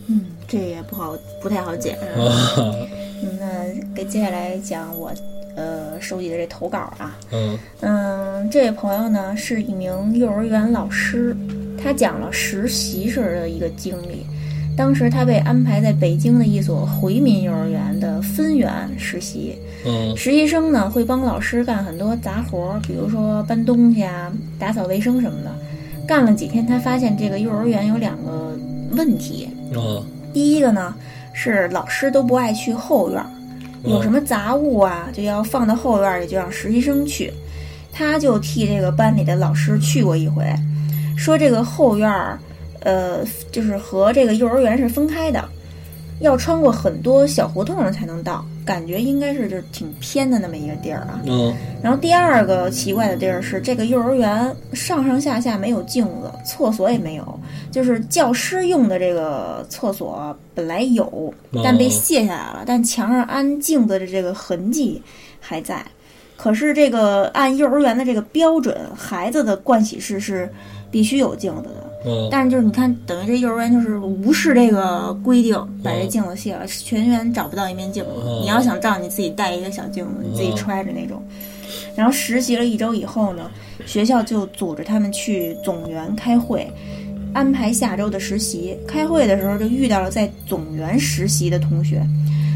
嗯，这也不好，不太好解释。啊。嗯，那给接下来讲我呃收集的这投稿啊。嗯嗯，这位朋友呢是一名幼儿园老师，他讲了实习时的一个经历。当时他被安排在北京的一所回民幼儿园的分园实习，嗯实习生呢会帮老师干很多杂活儿，比如说搬东西啊、打扫卫生什么的。干了几天，他发现这个幼儿园有两个问题。啊第一个呢是老师都不爱去后院儿，有什么杂物啊就要放到后院儿里，就让实习生去。他就替这个班里的老师去过一回，说这个后院儿，呃，就是和这个幼儿园是分开的，要穿过很多小胡同才能到，感觉应该是就是挺偏的那么一个地儿啊。嗯然后第二个奇怪的地儿是，这个幼儿园上上下下没有镜子，厕所也没有，就是教师用的这个厕所本来有，但被卸下来了，但墙上安镜子的这个痕迹还在。可是这个按幼儿园的这个标准，孩子的盥洗室是必须有镜子的。嗯但是就是你看，等于这幼儿园就是无视这个规定，把这镜子卸了，全员找不到一面镜子。哦你要想照，你自己带一个小镜子，你自己哦揣着那种。然后实习了一周以后呢，学校就组织他们去总园开会，安排下周的实习。开会的时候就遇到了在总园实习的同学，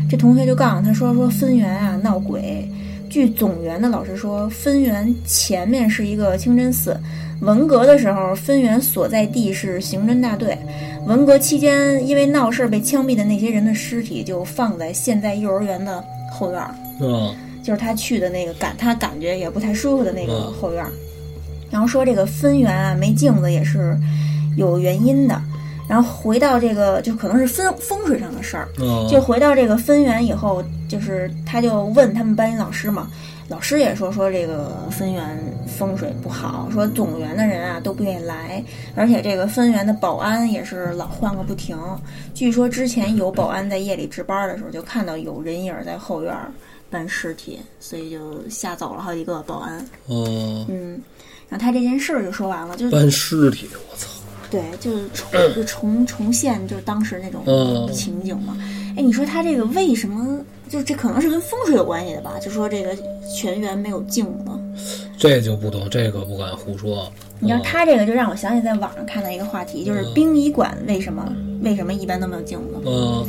这同学就告诉他说说分园啊闹鬼。据总园的老师说，分园前面是一个清真寺，文革的时候，分园所在地是刑侦大队。文革期间，因为闹事被枪毙的那些人的尸体就放在现在幼儿园的后院儿，嗯就是他去的那个感他感觉也不太舒服的那个嗯后院儿。然后说这个分园啊没镜子也是有原因的。然后回到这个就可能是风风水上的事就回到这个分园以后，就是他就问他们班里老师嘛，老师也说说这个分园风水不好，说总园的人啊都不愿意来，而且这个分园的保安也是老换个不停。据说之前有保安在夜里值班的时候，就看到有人影在后院搬尸体，所以就吓走了好几个保安。嗯嗯，然后他这件事儿就说完了，就搬尸体，我操！对，就是重就重重现就是当时那种嗯情景嘛。哎，你说他这个为什么？就这可能是跟风水有关系的吧？就说这个全员没有镜子。这就不懂，这个不敢胡说。你知道嗯他这个就让我想起在网上看到一个话题，就是殡仪馆为什么为什么一般都没有镜子？嗯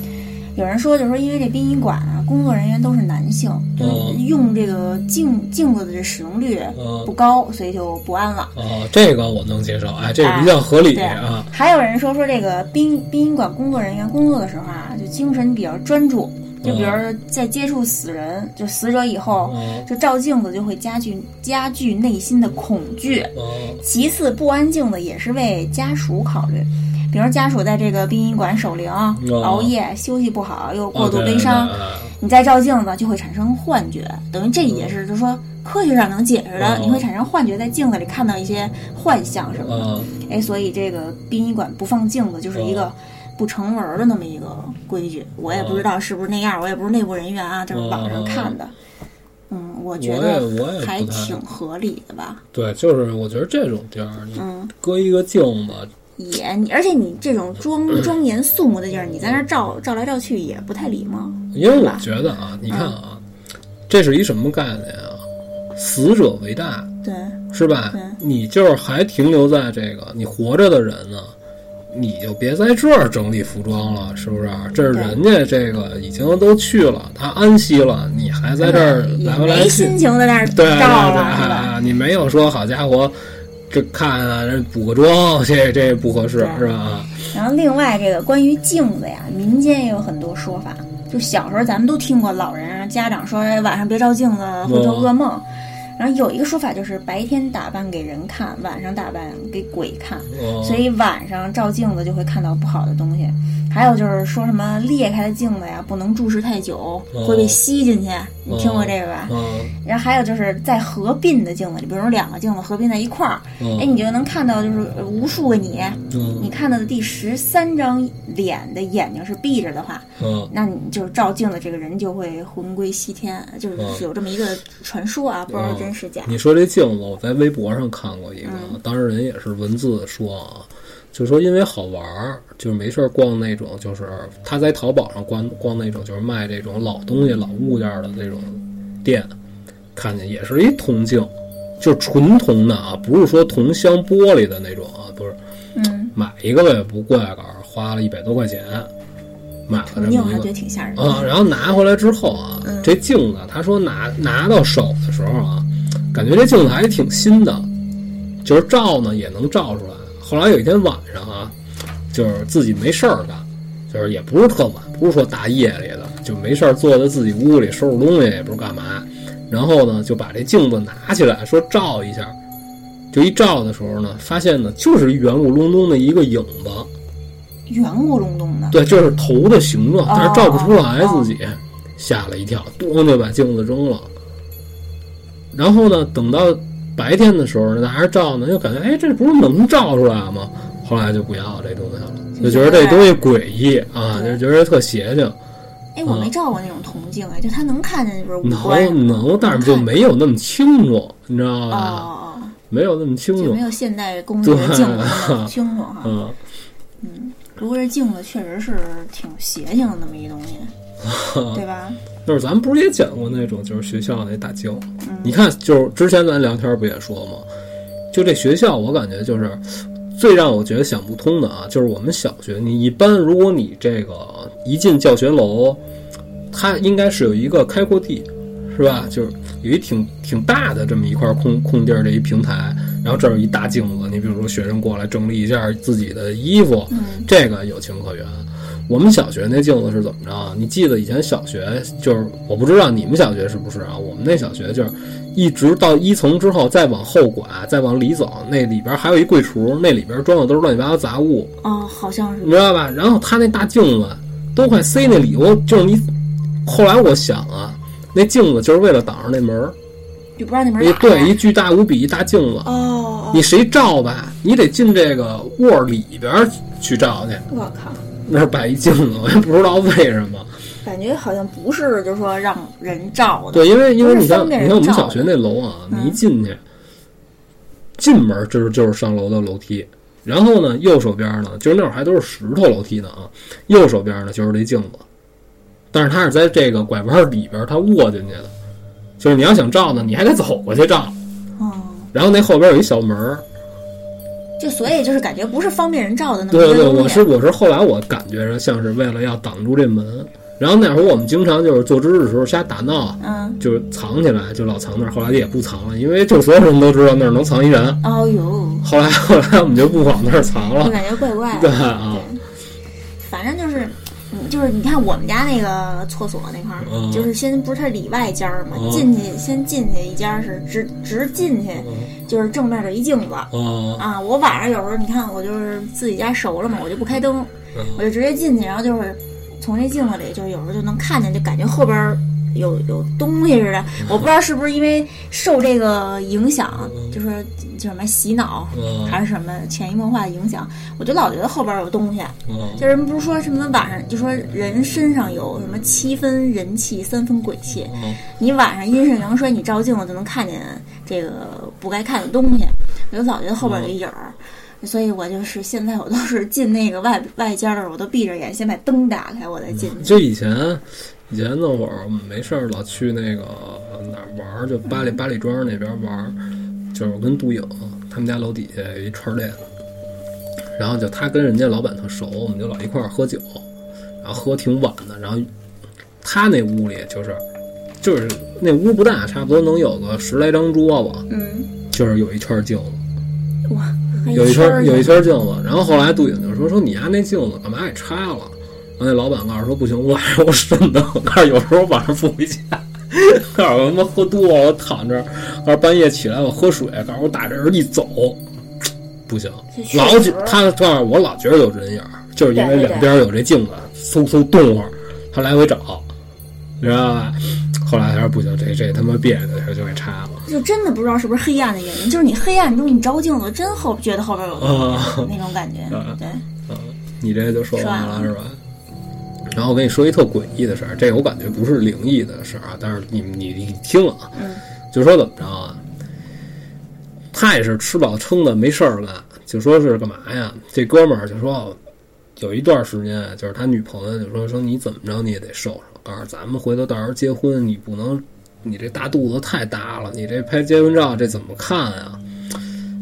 有人说，就说因为这殡仪馆啊，工作人员都是男性，就是用这个镜镜子的这使用率嗯不高，所以就不安了。哦，这个我能接受，哎，这个比较合理对啊。还有人说说这个殡殡仪馆工作人员工作的时候啊，就精神比较专注，就比如说在接触死人，就死者以后，嗯。就照镜子就会加剧加剧内心的恐惧。嗯。其次，不安静的也是为家属考虑，比如家属在这个殡仪馆守灵、熬夜、休息不好，又过度悲伤，你再照镜子就会产生幻觉，等于这也是就是说科学上能解释的，嗯。你会产生幻觉，在镜子里看到一些幻象什么的。嗯。哎，所以这个殡仪馆不放镜子就是一个不成文的那么一个规矩。我也不知道是不是那样，我也不是内部人员啊，就是网上看的。嗯，我觉得还挺合理的吧。对，就是我觉得这种地儿，你嗯，搁一个镜子，也，而且你这种庄庄 严肃穆的地儿，你在那儿照照来照去也不太礼貌。因为我觉得啊，你看啊，这是一什么概念啊？死者为大，对，是吧？你就是还停留在这个你活着的人呢，你就别在这儿整理服装了，是不是？这是人家这个已经都去了，他安息了，你还在这儿来回来去没心，情在那儿对？啊，你没有说好家伙，这看啊，这补个妆，这这不合适是吧？然后另外这个关于镜子呀，民间也有很多说法。就小时候咱们都听过老人啊家长说哎晚上别照镜子会做噩梦。然后有一个说法就是白天打扮给人看，晚上打扮给鬼看，哦所以晚上照镜子就会看到不好的东西。还有就是说什么裂开的镜子呀，不能注视太久，哦会被吸进去。你听过这个吧？嗯然后还有就是在合并的镜子里，比如说两个镜子合并在一块儿，嗯哎，你就能看到就是无数个你。你嗯看到的第十三张脸的眼睛是闭着的话，嗯那你就是照镜子这个人就会魂归西天，就是嗯有这么一个传说啊，不知道真是假。你说这镜子，我在微博上看过一个，嗯当时人也是文字说啊，就说因为好玩儿，就是没事儿逛那种，就是他在淘宝上逛逛那种，就是卖这种老东西、老物件儿的这种店，看见也是一铜镜，就是纯铜的啊，不是说铜镶玻璃的那种啊，不是，嗯，买一个吧也不贵，杆儿花了一百多块钱买了这么一个铜镜我还觉得挺吓人的。啊，然后拿回来之后啊，嗯这镜子他说拿拿到手的时候啊，感觉这镜子还挺新的，就是照呢也能照出来。后来有一天晚上啊，就是自己没事儿干，就是也不是特晚，不是说大夜里的，就没事儿坐在自己屋里收拾东西，也不知道干嘛。然后呢，就把这镜子拿起来说照一下，就一照的时候呢，发现呢就是圆咕隆咚的一个影子。圆咕隆咚的，对，就是头的形状，但是照不出来哦自己，吓了一跳，咣就把镜子扔了。然后呢，等到白天的时候拿着照呢，又感觉哎，这不是能照出来吗？后来就不要这东西了，就觉得这东西诡异啊，就觉得特邪性。哎，我没照过那种铜镜哎，就他能看见就是五能官。能，但是就没有那么清楚，你知道哦吧？哦没有那么清楚哦，就没。有现代工艺的镜子那么清楚哈。嗯，不过这镜子确实是挺邪性的那么一东西，对吧？就是咱们不是也讲过那种，就是学校那大镜。嗯你看，就是之前咱聊天不也说吗？就这学校，我感觉就是最让我觉得想不通的啊，就是我们小学，你一般如果你这个一进教学楼，它应该是有一个开阔地，是吧？就是有一挺挺大的这么一块空空地儿的一平台，然后这儿有一大镜子，你比如说学生过来整理一下自己的衣服，嗯这个有情可原。我们小学那镜子是怎么着啊？你记得以前小学就是，我不知道你们小学是不是啊？我们那小学就是一直到一层之后，再往后拐，再往里走，那里边还有一柜橱，那里边装的都是乱七八糟杂物，哦，好像是你知道吧？然后他那大镜子都快塞那里头，就是你。后来我想啊，那镜子就是为了挡着那门儿，就不知道那门一打开对一巨大无比一大镜子，哦，你谁照吧，你得进这个窝儿里边儿去照去。我靠，那儿摆一镜子，我也不知道为什么。感觉好像不是，就是说让人照的。对，因为因为你像你看我们小学那楼啊，嗯你一进去，进门就是就是上楼的楼梯，然后呢，右手边呢，就是那会儿还都是石头楼梯呢啊，右手边呢就是这镜子，但是它是在这个拐弯里边它卧进去的，就是你要想照呢，你还得走过去照，哦，然后那后边有一小门儿，就所以就是感觉不是方便人照的那么对对。我是我是后来我感觉着像是为了要挡住这门，然后那会儿我们经常就是做知识的时候瞎打闹。嗯，就是藏起来，就老藏那儿。后来也不藏了，因为就所有人都知道那儿能藏一人。哦呦，后来后来我们就不往那儿藏了。就感觉怪怪 对的。啊，反正就是，嗯，就是你看我们家那个厕所那块儿，嗯。就是先不是它里外间儿嘛，嗯。进去先进去一家是直直进去，就是正面的一镜子。哦啊，我晚上有时候你看我就是自己家熟了嘛，我就不开灯，嗯。我就直接进去，然后就是从那镜子里，就有时候就能看见，就感觉后边儿有有东西似的。我不知道是不是因为受这个影响，就说叫什么洗脑嗯还是什么潜移默化的影响，我就老觉得后边有东西。嗯就人不是说什么晚上就说人身上有什么七分人气，三分鬼气。嗯你晚上阴盛阳衰，你照镜子就能看见这个不该看的东西。我就老觉得后边有一影儿，所以我就是现在我都是进那个外外间儿，我都闭着眼，先把灯打开，我再进去。就以前以前那会儿我们没事儿老去那个哪儿玩儿，就八里八里庄那边玩儿，就是我跟杜颖他们家楼底下有一串儿店，然后就他跟人家老板特熟，我们就老一块儿喝酒，然后喝挺晚的，然后他那屋里就是就是那屋不大，差不多能有个十来张桌子，嗯，就是有一圈儿镜子。哇，有一圈儿有一呢圈镜子，然后后来杜颖就说说你家那镜子干嘛给拆了？那老板告诉说不行，晚上我瘆得慌，告诉有时候晚上不回家，告诉我他妈喝多了，我躺这儿，告诉半夜起来我喝水，告诉我打这儿一走，不行，老觉他告诉我老觉得有人影，就是因为两边有这镜子，嗖嗖动会儿，他来回找，你知道吧？后来他说不行，这这他妈别扭，他就给拆了。就真的不知道是不是黑暗的原因，就是你黑暗中你照镜子，真后觉得后边有东那种感觉。啊对，你这就说完了是吧？然后我跟你说一特诡异的事儿，这个我感觉不是灵异的事儿啊，但是你你你听啊，嗯就说怎么着啊？他也是吃饱撑的没事儿干，就说是干嘛呀？这哥们儿就说哦有一段时间，就是他女朋友就说说你怎么着你也得瘦瘦，告诉咱们回头到时候结婚你不能，你这大肚子太大了，你这拍结婚照这怎么看啊？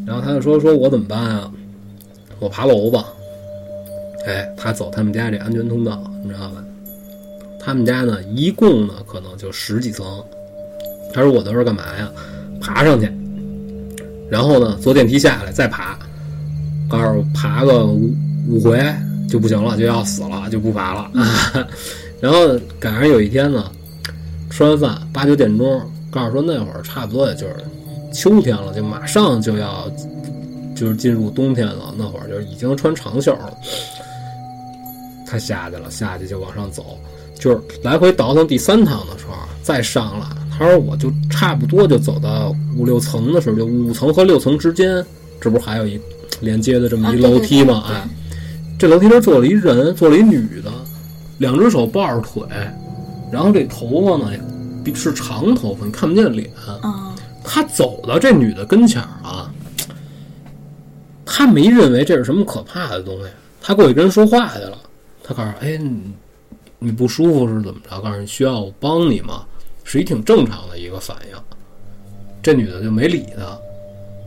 然后他就说说我怎么办啊？我爬楼吧。哎，他走他们家这安全通道，你知道吧？他们家呢，一共呢可能就十几层。他说我都是干嘛呀？爬上去，然后呢坐电梯下来再爬，告诉爬个五五回就不行了，就要死了，就不爬了。然后赶上有一天呢，吃完饭八九点钟，告诉说那会儿差不多也就是秋天了，就马上就要就是进入冬天了，那会儿就已经穿长袖了。他下去了，下去就往上走，就是来回倒腾第三趟的时候再上来。他说我就差不多就走到五六层的时候，就五层和六层之间，这不是还有一连接的这么一楼梯吗？对哎，这楼梯上坐了一人，坐了一女的，两只手抱着腿，然后这头发呢比是长头发，你看不见脸。啊，他走到这女的跟前儿啊，他没认为这是什么可怕的东西，他过去跟人说话去了。告诉哎，你你不舒服是怎么着？告诉你需要我帮你吗？是一挺正常的一个反应。这女的就没理他，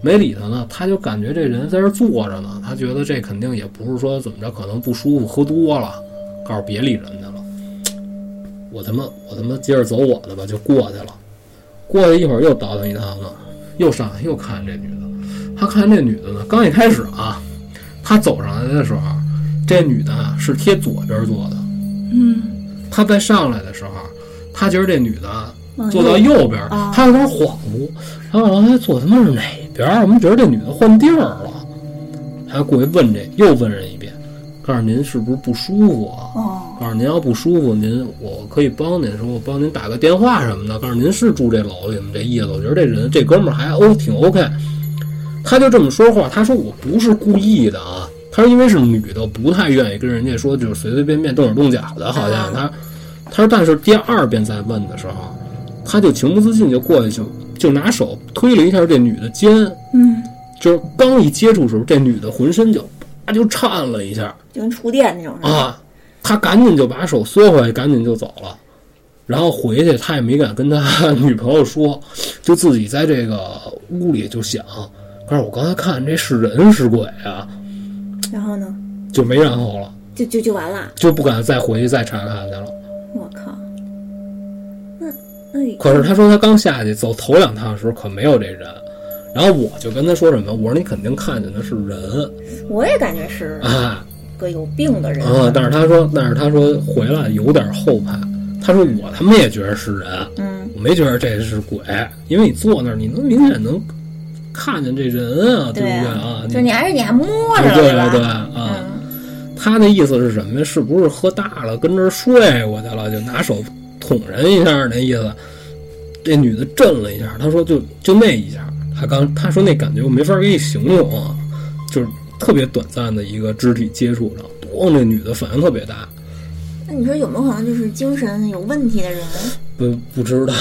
没理他呢，他就感觉这人在这坐着呢，他觉得这肯定也不是说怎么着，可能不舒服，喝多了，告诉别理人家了。我他妈我他妈接着走我的吧，就过去了。过去一会儿又倒腾一趟呢，又上又看这女的，他看这女的呢，刚一开始啊，他走上来的时候，这女的啊是贴左边坐的，嗯，她在上来的时候，他觉得这女的往坐到右边，啊他有点恍惚，他说哎坐他妈是哪边？我们觉得这女的换地儿了，还过去问这又问人一遍，告诉您是不是不舒服啊？哦，告诉您要不舒服，您我可以帮您，说我帮您打个电话什么的。告诉您是住这楼里吗？这意思，我觉得这人这哥们儿还 O 挺 OK。他就这么说话，他说我不是故意的啊。他说因为是女的，不太愿意跟人家说就是随随便便动手动脚的，好像他。他说但是第二遍再问的时候，他就情不自禁就过去就就拿手推了一下这女的肩，嗯，就是刚一接触的时候，这女的浑身就啪就颤了一下。就跟触电那种。啊，他赶紧就把手缩回来，赶紧就走了。然后回去，他也没敢跟他女朋友说，就自己在这个屋里就想，可是我刚才看这是人是鬼啊，然后呢，就没然后了，就就就完了。就不敢再回去再查看去了。我靠，那那可是他说他刚下去走头两趟的时候可没有这人，然后我就跟他说什么，我说你肯定看见的是人我也感觉是啊个有病的人。啊！但是他说，但是他说回来有点后怕，他说我他妈也觉得是人。嗯，我没觉得这是鬼，因为你坐那儿，你能明显能看见这人啊，对不对对啊？就你还是你还摸着了对吧？对啊，嗯，他那意思是什么呀？是不是喝大了跟这儿睡过去了，就拿手捅人一下那意思。这女的震了一下，她说就就那一下，她刚她说那感觉我没法给你形容啊，就是特别短暂的一个肢体接触，然后咣，那女的反应特别大。那你说有没有可能就是精神有问题的人？不不知道，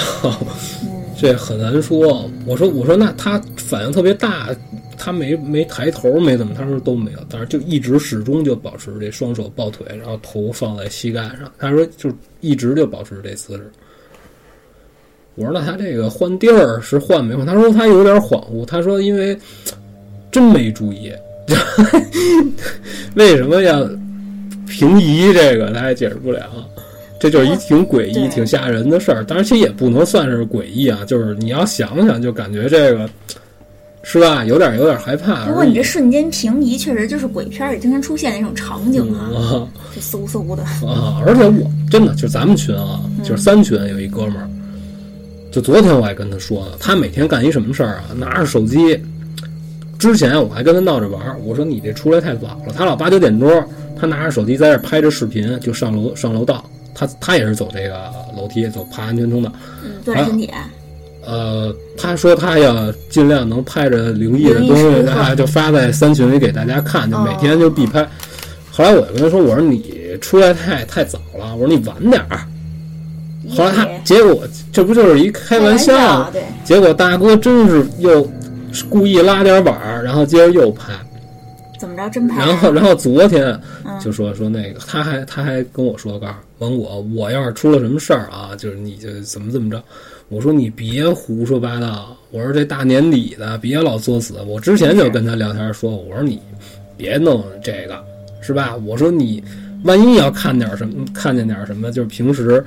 嗯，这很难说。我说我说那他反应特别大，他没没抬头没怎么，他说都没有，但是就一直始终就保持这双手抱腿，然后头放在膝盖上。他说就一直就保持这姿势。我说那他这个换地儿是换没换？他说他有点恍惚。他说因为真没注意，为什么要平移这个他也解释不了。这就是一挺诡异、挺吓人的事儿。当然，其实也不能算是诡异啊，就是你要想想，就感觉这个是吧，有点有点害怕。不过你这瞬间平移，确实就是鬼片里经常出现的那种场景啊，啊就嗖嗖的。啊！而且我真的就咱们群啊，就是三群有一哥们儿，就昨天我还跟他说呢，他每天干一什么事儿啊？拿着手机。之前我还跟他闹着玩儿，我说你这出来太早了。他老八九点钟，他拿着手机在这拍着视频，就上楼上楼道。他他也是走这个楼梯，走爬安全通道。嗯，锻炼身体。呃，他说他要尽量能拍着灵异的东西，灵异时刻他就发在三群里给大家看，就每天就必拍。后来我就跟他说，我说你出来太太早了，我说你晚点儿。后来他结果这不就是一开玩笑吗？对，结果大哥真是又故意拉点板儿，然后接着又拍。怎么着真拍？然后，然后昨天嗯就说说那个，他还他还跟我说，告诉王果，我要是出了什么事儿啊，就是你就怎么怎么着。我说你别胡说八道，我说这大年底的别老作死。我之前就跟他聊天说，我说你别弄这个，是吧？我说你万一要看点什么，看见点什么，就是平时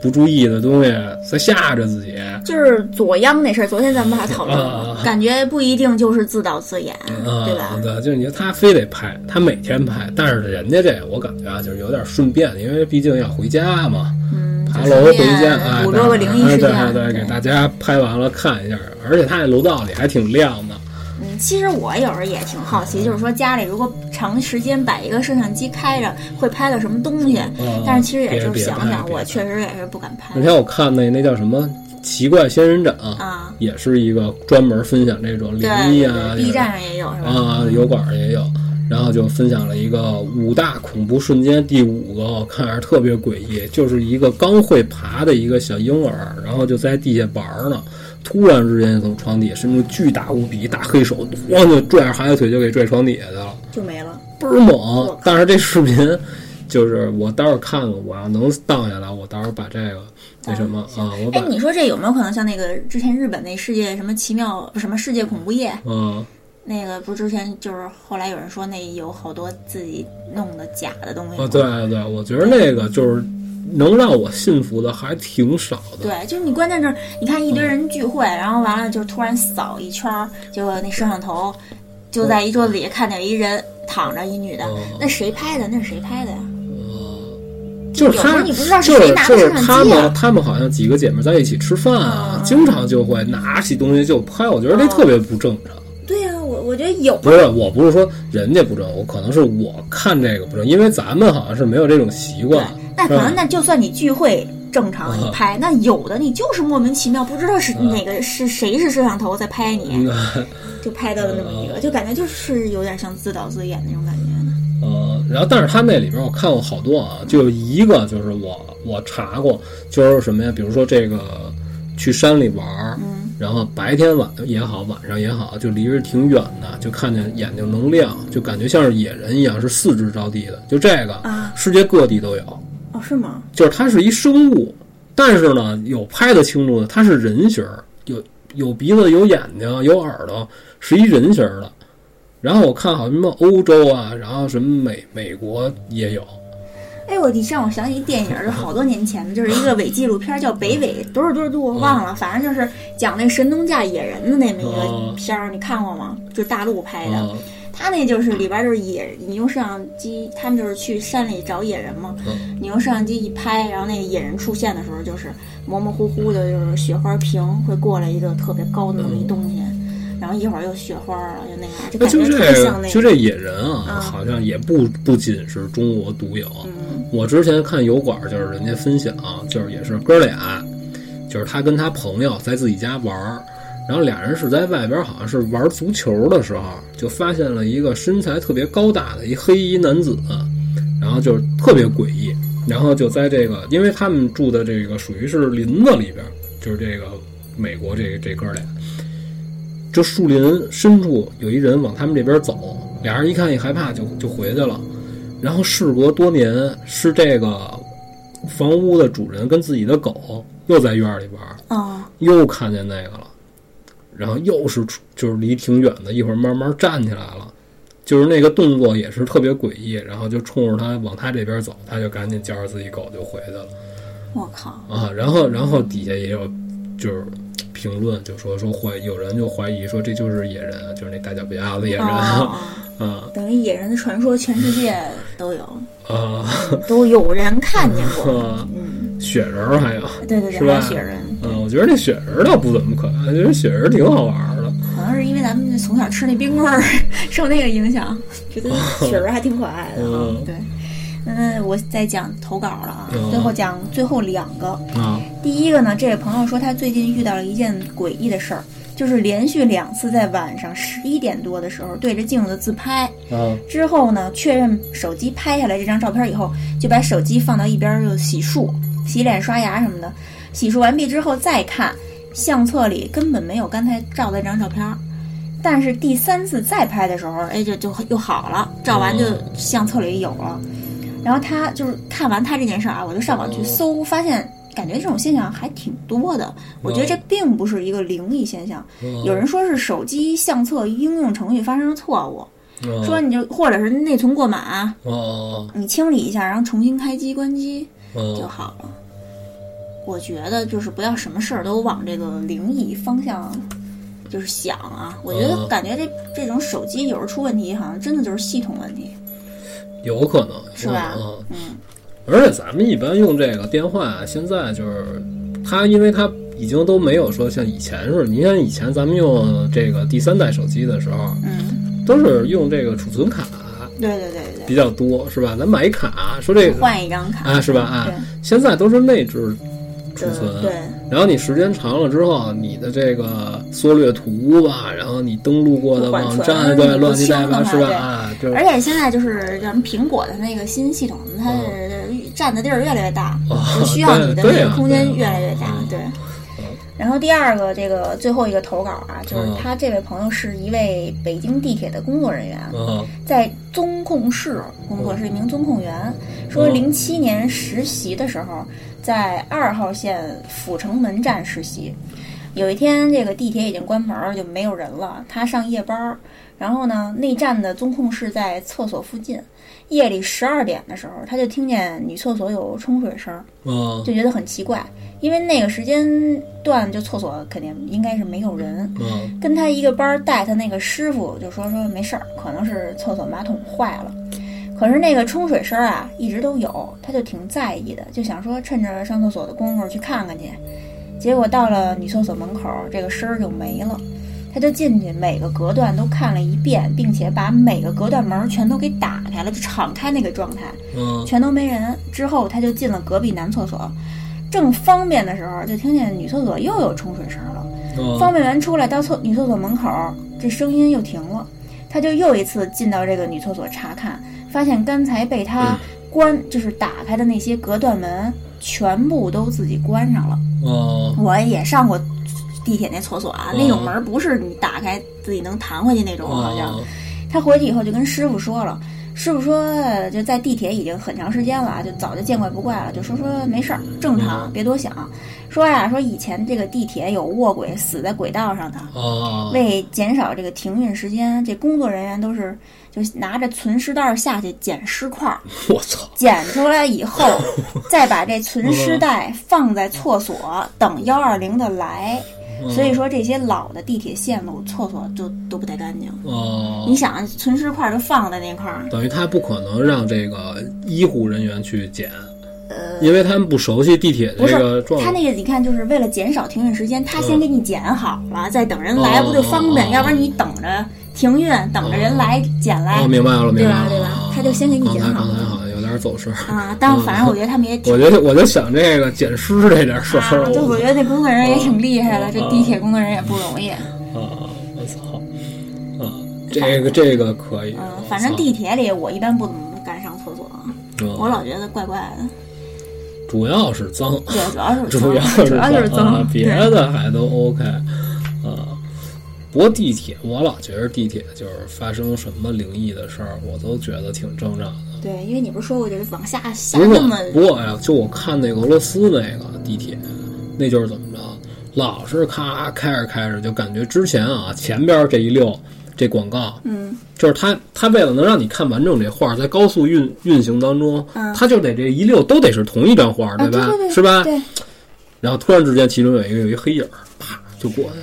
不注意的东西，再吓着自己。就是左央那事儿，昨天咱们还讨论啊了，感觉不一定就是自导自演，啊，对吧？对，就是你他非得拍，他每天拍，但是人家这我感觉啊，就是有点顺便，因为毕竟要回家嘛，嗯，爬楼回家，哎，捕捉个灵异事件，对对对，给大家拍完了看一下，而且他那楼道里还挺亮的。嗯，其实我有时候也挺好奇，就是说家里如果长时间摆一个摄像机开着，会拍到什么东西？嗯但是其实也就是想想，别拍别我确实也是不敢拍那天我看那那叫什么奇怪仙人掌，啊。也是一个专门分享这种灵异啊对，B 站上也有是吧？啊，油管儿也有，然后就分享了一个五大恐怖瞬间，第五个我看着特别诡异，就是一个刚会爬的一个小婴儿，然后就在地下玩儿呢，突然之间从床底下伸出巨大无比一大黑手，咣就拽着孩子腿就给拽床底下去了，就没了。倍儿猛。但是这视频就是我待会儿看看，我要能荡下来，我到时候把这个那什么啊，我把哎，你说这有没有可能像那个之前日本那世界什么奇妙什么世界恐怖夜？嗯那个不是之前就是后来有人说那有好多自己弄的假的东西吗啊，对对，我觉得那个就是能让我信服的还挺少的。对，就是你关键是，你看一堆人聚会，然后完了就突然扫一圈儿，结果那摄像头就在一桌子底下看见一人躺着，一女的，哦那谁拍的？那是谁拍的呀？就是他，有时候你不知道是就是谁拿的就是摄像机啊他们，他们好像几个姐妹在一起吃饭啊，嗯经常就会拿起东西就拍，我觉得这特别不正常。我我觉得有不是，我不是说人家不正，我可能是我看这个不正，因为咱们好像是没有这种习惯。，那可能那就算你聚会正常你啊拍，那有的你就是莫名其妙不知道是哪个是谁是摄像头在拍你，嗯就拍到了那么一个，就感觉就是有点像自导自演那种感觉呢。呃，然后但是他那里边我看过好多啊，就有一个就是我我查过，就是什么呀？比如说这个去山里玩儿，嗯然后白天晚也好，晚上也好，就离着挺远的，就看见眼睛能亮，就感觉像是野人一样，是四肢着地的。就这个，啊，世界各地都有，哦，是吗？就是它是一生物，但是呢，有拍得清楚的，它是人形儿，有有鼻子、有眼睛、有耳朵，是一人形儿的。然后我看好什么欧洲啊，然后什么美美国也有，哎，我你让我想起一电影，就好多年前的，就是一个伪纪录片，叫《北纬多少多少度》，我忘了，反正就是讲那神农架野人的那么一哦个片儿，你看过吗？就大陆拍的，啊他那就是里边就是野，你用摄像机，他们就是去山里找野人嘛，嗯。你用摄像机一拍，然后那个野人出现的时候，就是模模糊糊的，就是雪花屏会过来一个特别高的那么一东西，然然后一会儿又雪花了，就那个，就感觉像那个。就这野人啊，嗯好像也不不仅是中国独有。嗯我之前看油管，就是人家分享，就是也是哥俩，就是他跟他朋友在自己家玩儿，然后俩人是在外边好像是玩足球的时候，就发现了一个身材特别高大的一黑衣男子，然后就是特别诡异，然后就在这个，因为他们住的这个属于是林子里边，就是这个美国这这哥俩，这树林深处有一人往他们这边走，俩人一看一害怕就就回去了。然后事隔多年，是这个房屋的主人跟自己的狗又在院里玩，哦，又看见那个了，然后又是出就是离挺远的，一会儿慢慢站起来了，就是那个动作也是特别诡异，然后就冲着他往他这边走，他就赶紧叫着自己狗就回去了我靠，啊。然后然后底下也有就是评论就说说怀有人就怀疑说这就是野人，就是那大脚丫子野人哦，啊等于野人的传说全世界都有，啊都有人看见过。啊！嗯，雪人儿还有。对对对，是吧雪人，嗯，我觉得那雪人倒不怎么可爱，觉得雪人挺好玩儿的。可能是因为咱们从小吃那冰棍儿受那个影响，觉得雪人还挺可爱的。对，嗯，我再讲投稿了啊，嗯最后讲最后两个。啊第一个呢，这位朋友说他最近遇到了一件诡异的事儿，就是连续两次在晚上十一点多的时候对着镜子自拍，啊之后呢，确认手机拍下来这张照片以后，就把手机放到一边儿就洗漱、洗脸、刷牙什么的。洗漱完毕之后再看，相册里根本没有刚才照的那张照片儿。但是第三次再拍的时候，哎，就就又好了，照完就相册里有了。然后他就是看完他这件事儿啊，我就上网去搜，发现感觉这种现象还挺多的。我觉得这并不是一个灵异现象，有人说是手机相册应用程序发生了错误。说你就或者是内存过满，哦你清理一下，然后重新开机关机就哦好了。我觉得就是不要什么事儿都往这个灵异方向就是想啊。我觉得嗯感觉这这种手机有时候出问题，好像真的就是系统问题，有可能是吧嗯，嗯，而且咱们一般用这个电话，现在就是它，因为它已经都没有说像以前似的。你像以前咱们用这个第三代手机的时候，嗯，都是用这个储存卡对对对对比较多，是吧？咱买一卡，说这，个换一张卡啊，是吧？啊，现在都是内置储存，对，然后你时间长了之后，你的这个缩略图吧，然后你登录过的网站，对，乱七八糟，是吧？而且现在就是咱们苹果的那个新系统，它是占的地儿越来越大，哦就需要你的那个空间越来越大嗯。对。然后第二个，这个最后一个投稿啊，就是嗯他这位朋友是一位北京地铁的工作人员，啊在综控室工作，是一名综控员。说零七年实习的时候，在二号线阜成门站实习。有一天，这个地铁已经关门了，就没有人了。他上夜班儿，然后呢，那站的综控室在厕所附近。夜里十二点的时候，他就听见女厕所有冲水声，啊就觉得很奇怪，因为那个时间段就厕所肯定应该是没有人。啊跟他一个班儿带他那个师傅就说说没事儿，可能是厕所马桶坏了。可是那个冲水声儿啊一直都有，他就挺在意的，就想说趁着上厕所的功夫去看看去。结果到了女厕所门口，这个声儿就没了。他就进去，每个隔断都看了一遍，并且把每个隔断门儿全都给打开了，就敞开那个状态。啊全都没人。之后他就进了隔壁男厕所，正方便的时候，就听见女厕所又有冲水声了。啊方便完出来到厕女厕所门口，这声音又停了。他就又一次进到这个女厕所查看，发现刚才被他关、就是打开的那些隔断门全部都自己关上了。啊我也上过地铁那厕所啊，哦那种门不是你打开自己能弹回去那种，好像。啊他回去以后就跟师傅说了，师傅说就在地铁已经很长时间了，就早就见怪不怪了，就说说没事儿，正常，别多想。说呀，说以前这个地铁有卧轨死在轨道上的，啊为减少这个停运时间，这工作人员都是就拿着存尸袋儿下去捡尸块儿，我操！捡出来以后，再把这存尸袋放在厕所等幺二零的来。所以说这些老的地铁线路厕所就都不太干净。哦你，想，存尸块儿就放在那块儿，等于他不可能让这个医护人员去捡。呃，因为他们不熟悉地铁这个状况。他那个，你看，就是为了减少停运时间，他先嗯给你捡好了，再等人来，哦不就方便？哦要不然你等着停运，等着人来捡来哦，明白了，明白了，对吧对吧他就先给你刚才剪好刚才好像有点走神。啊。但反正我觉得他们也挺我觉得我就想这个捡尸这点事啊儿，，就我觉得这工作人员也挺厉害的，这啊地铁工作人员也不容易。啊，我操，啊，这个这个可以。嗯，反正地铁里我一般不怎么敢上厕所，嗯我老觉得怪怪的。主要是脏，对，主要是 主要脏，主要就是脏，啊，别的还都 OK 啊。不过地铁，我老觉得地铁就是发生什么灵异的事儿，我都觉得挺正常的。对，因为你不是说过就是往下下不过那么不过呀，就我看那个俄罗斯那个地铁，那就是怎么着，老是咔开着开着，就感觉之前啊前边这一溜这广告，嗯就是他他为了能让你看完整这画，在高速运运行当中，嗯他就得这一溜都得是同一张画，对，吧？对对是吧？对，然后突然之间，其中有一个有一黑影儿，啪就过去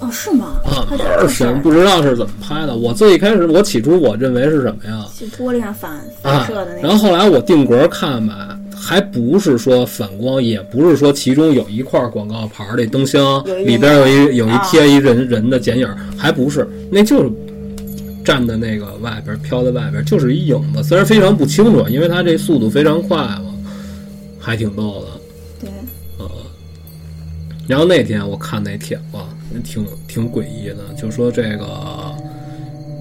哦，是吗？啊，他倍儿神，不知道是怎么拍的。我最一开始我起初我认为是什么呀？是玻璃上反射的，那然后后来我定格看吧，还不是说反光，也不是说其中有一块广告牌儿，这灯箱里边有一有一啊贴一人人的剪影，还不是，那就是站在那个外边飘在外边，就是一影子，虽然非常不清楚，因为它这速度非常快嘛，还挺逗的。对，呃，然后那天我看那帖子，挺挺诡异的，就说这个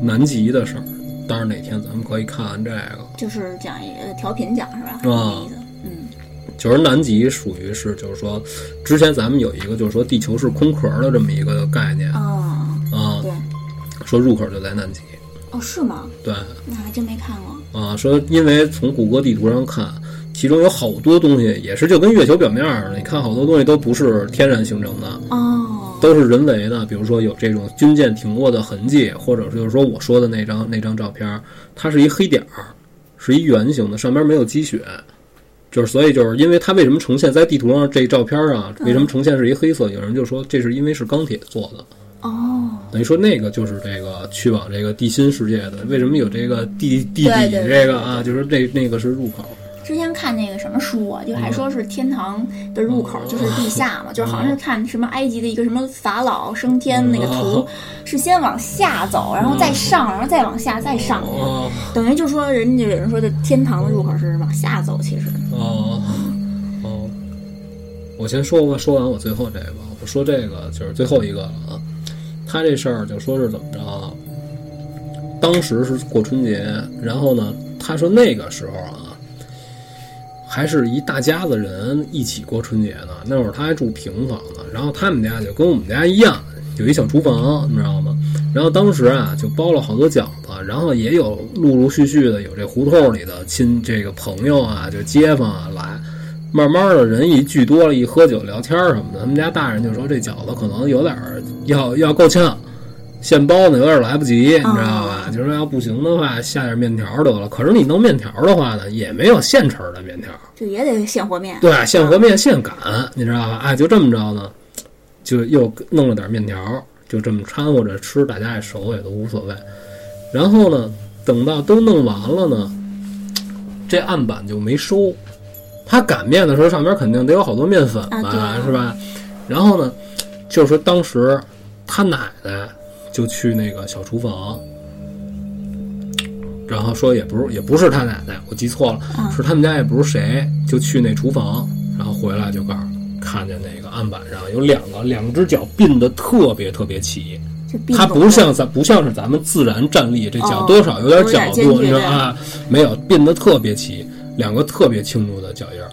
南极的事儿。当然哪天咱们可以看看这个。就是讲一个调频讲是吧？啊嗯就是南极属于是，就是说，之前咱们有一个就是说地球是空壳的这么一个概念哦，啊，对，说入口就在南极，哦，是吗？对那还真没看过。啊，说因为从谷歌地图上看，其中有好多东西也是就跟月球表面儿似的，你看好多东西都不是天然形成的，哦，都是人为的，比如说有这种军舰停过的痕迹，或者就是说我说的那张那张照片儿，它是一黑点儿，是一圆形的，上边没有积雪，就是所以就是因为它为什么呈现在地图上这照片啊，为什么呈现是一黑色？有人就说这是因为是钢铁做的，哦，等于说那个就是这个去往这个地心世界的，为什么有这个地地底这个啊？就是这那个是入口。之前看那个什么书啊，就还说是天堂的入口就是地下嘛，就是好像是看什么埃及的一个什么法老升天那个图哦，是先往下走，然后再上，然后再往下再上去，哦等于就说人家有人说的天堂的入口是往下走，其实哦哦，我先说吧，说完我最后这个，我说这个就是最后一个了啊。他这事儿就说是怎么着啊？当时是过春节，然后呢，他说那个时候啊，还是一大家子人一起过春节呢。那会儿他还住平房呢，然后他们家就跟我们家一样，有一小厨房，你知道吗？然后当时啊，就包了好多饺子，然后也有陆陆续续的有这胡同里的亲这个朋友啊，就街坊啊来。慢慢的人一聚多了，一喝酒聊天什么的，他们家大人就说这饺子可能有点儿要要够呛，现包呢有点来不及，你知道吧？就说要不行的话下点面条得了。可是你弄面条的话呢，也没有现成的面条，就也得现和面。对，现和面现擀，你知道吧？哎，就这么着呢，就又弄了点面条，就这么掺和着吃，大家也熟也都无所谓。然后呢，等到都弄完了呢，这案板就没收。他擀面的时候，上边肯定得有好多面粉吧，是吧？然后呢，就是说当时他奶奶就去那个小厨房，然后说也不是也不是他奶奶，我记错了，嗯。是他们家也不是谁，就去那厨房，然后回来就告诉看见那个案板上有两个两只脚并的特别特别齐，它不像咱不像是咱们自然站立，这脚哦多少有点有角度，你知道啊？没有并得特别齐，两个特别清楚的脚印儿，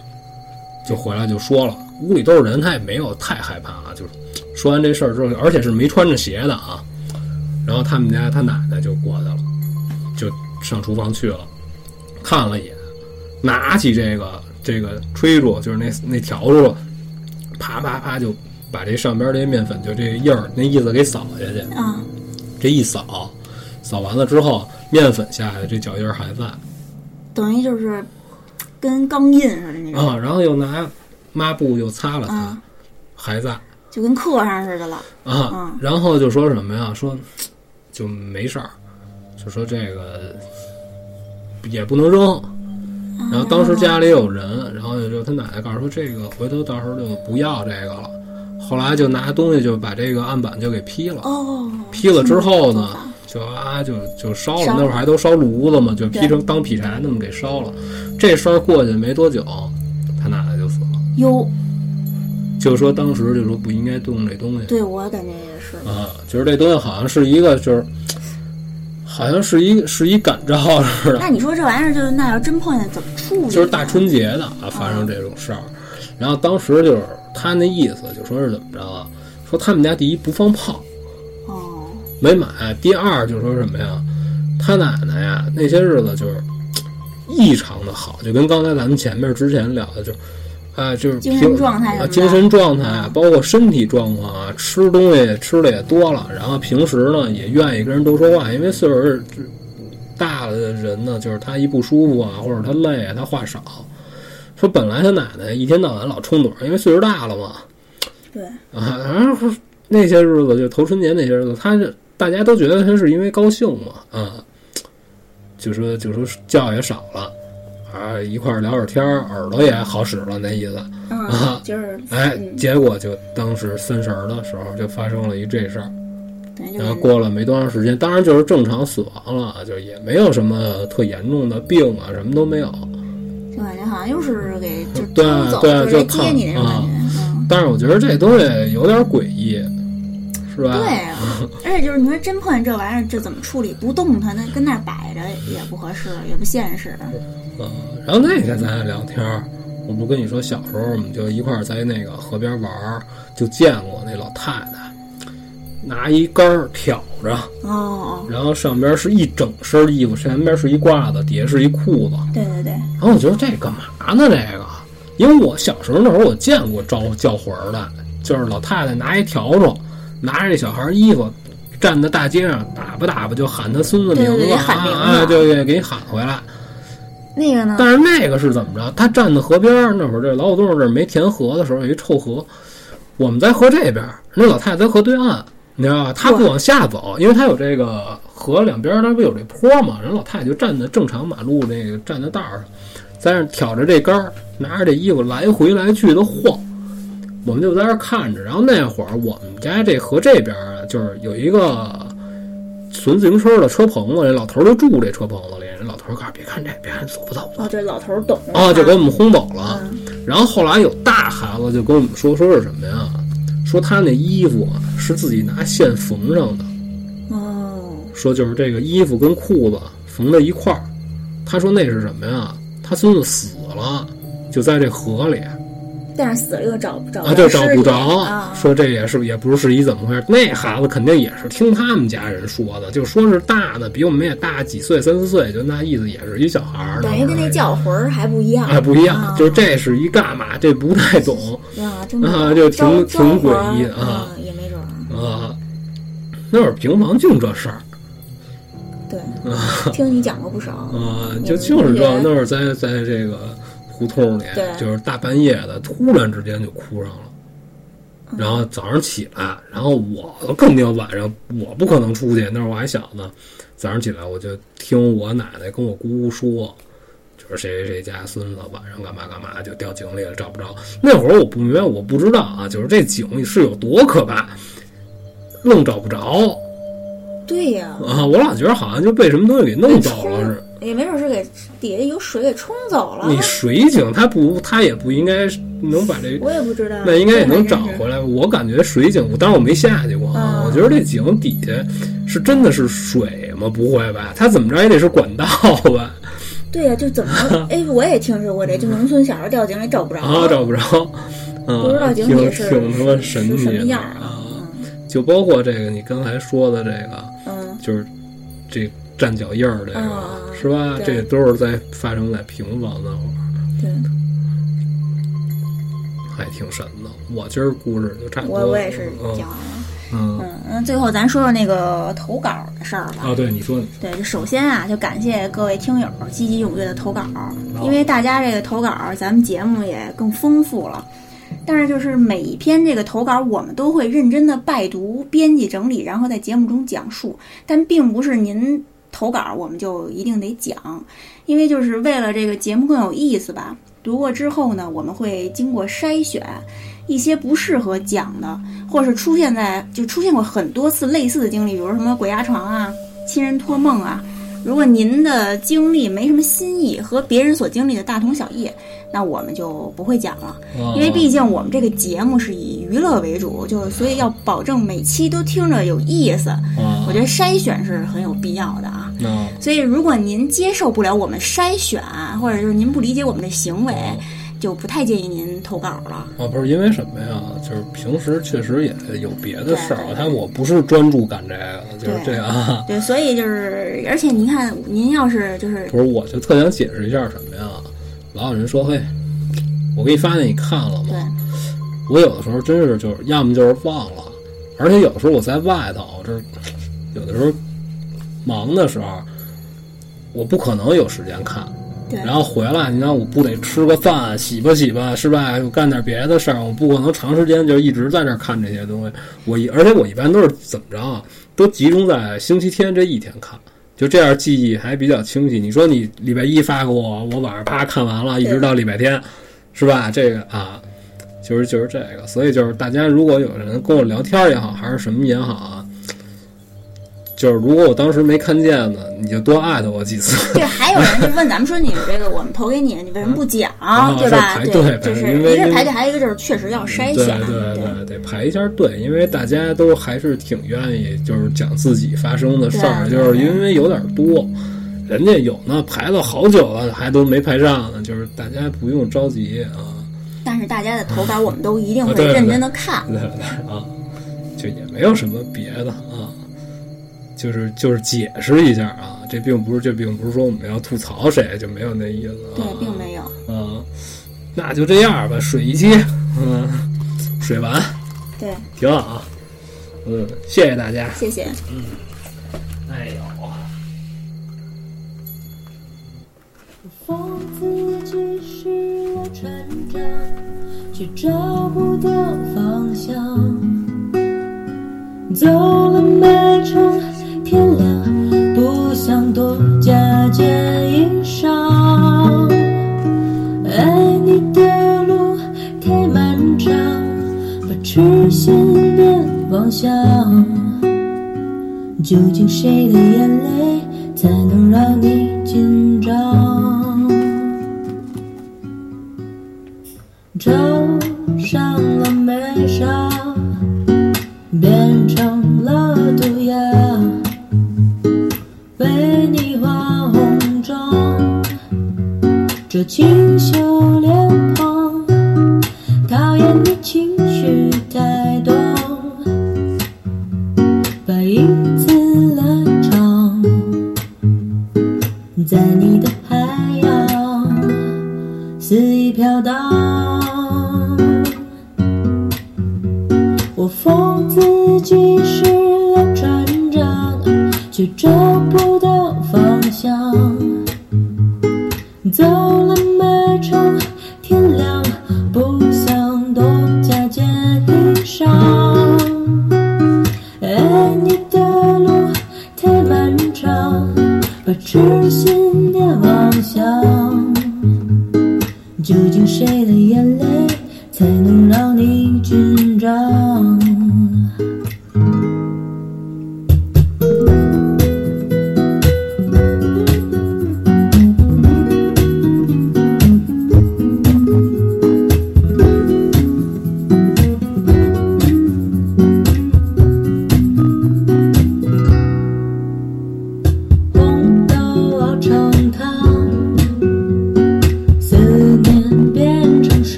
就回来就说了，屋里都是人，他也没有太害怕啊，就是说完这事儿之后，而且是没穿着鞋的啊，然后他们家他奶奶就过去了，就上厨房去了，看了一眼，拿起这个这个吹柱，就是那那笤帚，啪啪啪就把这上边这些面粉就这印儿那意思给扫下去，啊，这一扫，扫完了之后，面粉下去，这脚印儿还在。等于就是跟钢印似的那种，啊，然后又拿抹布又擦了擦，啊，还在。就跟刻上似的了。啊嗯，然后就说什么呀？说就没事儿，就说这个也不能扔，然后当时家里有人，然后就他奶奶告诉说这个回头到时候就不要这个了。后来就拿东西就把这个案板就给劈了，哦，劈了之后呢就啊就就烧了，那会儿还都烧炉子嘛，就劈成当劈柴那么给烧了。这事儿过去没多久，他奶奶就死了。哟，就说当时就说不应该动这东西。对我感觉也是，啊，就是这东西好像是一个就是。好像是一是一感召似的，那你说这玩意儿就是那要真碰见怎么处理呢？就是大春节的啊，发生这种事儿。然后当时就是他那意思，就说是怎么着啊？说他们家第一不放炮，哦，没买；第二就说什么呀？他奶奶呀，那些日子就是异常的好，就跟刚才咱们前面之前聊的，就啊、就是精神状态啊精神状态啊，包括身体状况啊，吃东西吃的也多了，然后平时呢也愿意跟人多说话，因为岁数大了的人呢，就是他一不舒服啊，或者他累啊，他话少。说本来他奶奶一天到晚老冲盹儿，因为岁数大了嘛，对，啊，然后那些日子就头春节那些日子，他是大家都觉得他是因为高兴嘛，啊，就说就说觉也少了，啊，一块儿聊会儿天儿，耳朵也好使了那意思，啊嗯，就是哎，嗯结果就当时三十儿的时候就发生了一这事儿，然后过了没多长时间，当然就是正常死亡了，就也没有什么特严重的病啊，什么都没有。就感觉好像又是给就对对就接你那种感觉，嗯。但是我觉得这东西有点诡异，是吧？对，而且就是你说真碰见这玩意儿，这怎么处理？不动它，那跟那儿摆着也不合适，也不现实。嗯，然后那天咱俩聊天儿，我不跟你说，小时候我们就一块儿在那个河边玩儿，就见过那老太太拿一杆儿挑着，哦，然后上边是一整身衣服，前边是一褂子，底下是一裤子。对对对，然后我觉得这干嘛呢？这个，因为我小时候那会儿我见过招叫魂儿的，就是老太太拿一笤帚，拿着这小孩儿衣服，站在大街上打吧打吧就喊他孙子名字啊，对对，给你喊回来。那个呢？但是那个是怎么着？他站在河边儿那会儿，这老虎洞这儿没填河的时候，有一臭河，我们在河这边儿，那老太太在河对岸，你知道吧？她不往下走，因为她有这个河两边儿，它不有这坡嘛？人老太太就站在正常马路那个站在道儿上，在那儿挑着这杆儿，拿着这衣服来回来去的晃。我们就在这儿看着，然后那会儿我们家这河这边儿啊，就是有一个存自行车的车棚子，这老头儿就住这车棚子里。人老头告诉别看这，别看走不走不哦，这老头儿懂啊，就给我们轰走了。嗯然后后来有大孩子就跟我们说，说是什么呀？说他那衣服啊是自己拿线缝上的，哦，说就是这个衣服跟裤子缝在一块儿。他说那是什么呀？他孙子死了，就在这河里但是死了又找不着啊，就找不着。啊，说这也是也不是一怎么回事。那孩子肯定也是听他们家人说的，就说是大的比我们也大几岁，三四岁，就那意思，也是一小孩儿。等于跟那叫魂儿还不一样哎不一样，啊就是这是一干嘛？这不太懂。啊，真啊的就挺挺诡异的啊嗯也没准儿。啊，那会儿平房净这事儿对，听你讲过不少。啊，就就是这那会儿在在这个胡同里对，就是大半夜的，突然之间就哭上了。嗯然后早上起来，然后我肯定晚上我不可能出去，那会儿我还小呢。早上起来我就听我奶奶跟我姑姑说，就是谁谁谁家孙子晚上干嘛干嘛就掉井里了，找不着。那会儿我不明白，我不知道啊，就是这井是有多可怕，愣找不着。对呀，啊，我老觉得好像就被什么东西给弄走了似的。也没准儿是给底下有水给冲走了。你水井它不，它也不应该能把这，我也不知道。那应该也能找回来。我感觉水井，当然我没下去过我觉得这井底下是真的是水吗？不会吧？它怎么着也得是管道吧？对呀、就怎么？哎，我也听说过这，就农村小孩掉井里找不着，啊，找不着。啊，不知道井挺底是挺他妈神是什么样？啊！就包括这个你刚才说的这个，嗯，就是这站脚印儿这个，啊是吧？这都是在发生在平房那会儿。对，还挺神的。我今儿故事就差不多。我我也是嗯讲。嗯嗯，那最后咱说说那个投稿的事儿吧。啊，对，你说对，就首先啊，就感谢各位听友积极踊跃的投稿，因为大家这个投稿，咱们节目也更丰富了。但是就是每一篇这个投稿，我们都会认真的拜读、编辑、整理，然后在节目中讲述。但并不是您投稿，我们就一定得讲，因为就是为了这个节目更有意思吧。读过之后呢，我们会经过筛选一些不适合讲的，或是出现在就出现过很多次类似的经历，比如什么鬼压床啊、亲人托梦啊。如果您的经历没什么新意，和别人所经历的大同小异，那我们就不会讲了。因为毕竟我们这个节目是以娱乐为主，就所以要保证每期都听着有意思。我觉得筛选是很有必要的啊。所以如果您接受不了我们筛选，或者就是您不理解我们的行为。就不太建议您投稿了啊！不是因为什么呀？就是平时确实也有别的事儿，但我不是专注干这个，就是这样。对，所以就是，而且您看，您要是就是不是，我就特想解释一下什么呀？老有人说，嘿，我给你发那你看了吗？我有的时候真是就是，要么就是忘了，而且有的时候我在外头，这有的时候忙的时候，我不可能有时间看。然后回来，你看我不得吃个饭、洗吧洗吧，是吧？我干点别的事儿，我不可能长时间就一直在这看这些东西。我一而且我一般都是怎么着啊？都集中在星期天这一天看，就这样记忆还比较清晰。你说你礼拜一发给我，我晚上啪看完了，一直到礼拜天，是吧？这个啊，就是就是这个。所以就是大家如果有人跟我聊天也好，还是什么也好啊。就是如果我当时没看见呢，你就多艾特我几次。对，还有人就问咱们说，你这个我们投给你，你为什么不讲，对吧？对，就是因为一个排队，还有一个就是确实要筛选。对对对，得排一下队，因为大家都还是挺愿意，就是讲自己发生的事儿，就是因为有点多，人家有呢排了好久了，还都没排上呢，就是大家不用着急啊。但是大家的投稿，我们都一定会认真的看。对对啊，就也没有什么别的啊。就是就是解释一下啊，这并不是这并不是说我们要吐槽谁，就没有那意思。啊对，并没有。嗯，那就这样吧，水一期，嗯，水完，对，挺好。嗯，谢谢大家，谢谢。嗯，哎呦。走了每笑。究竟谁的眼泪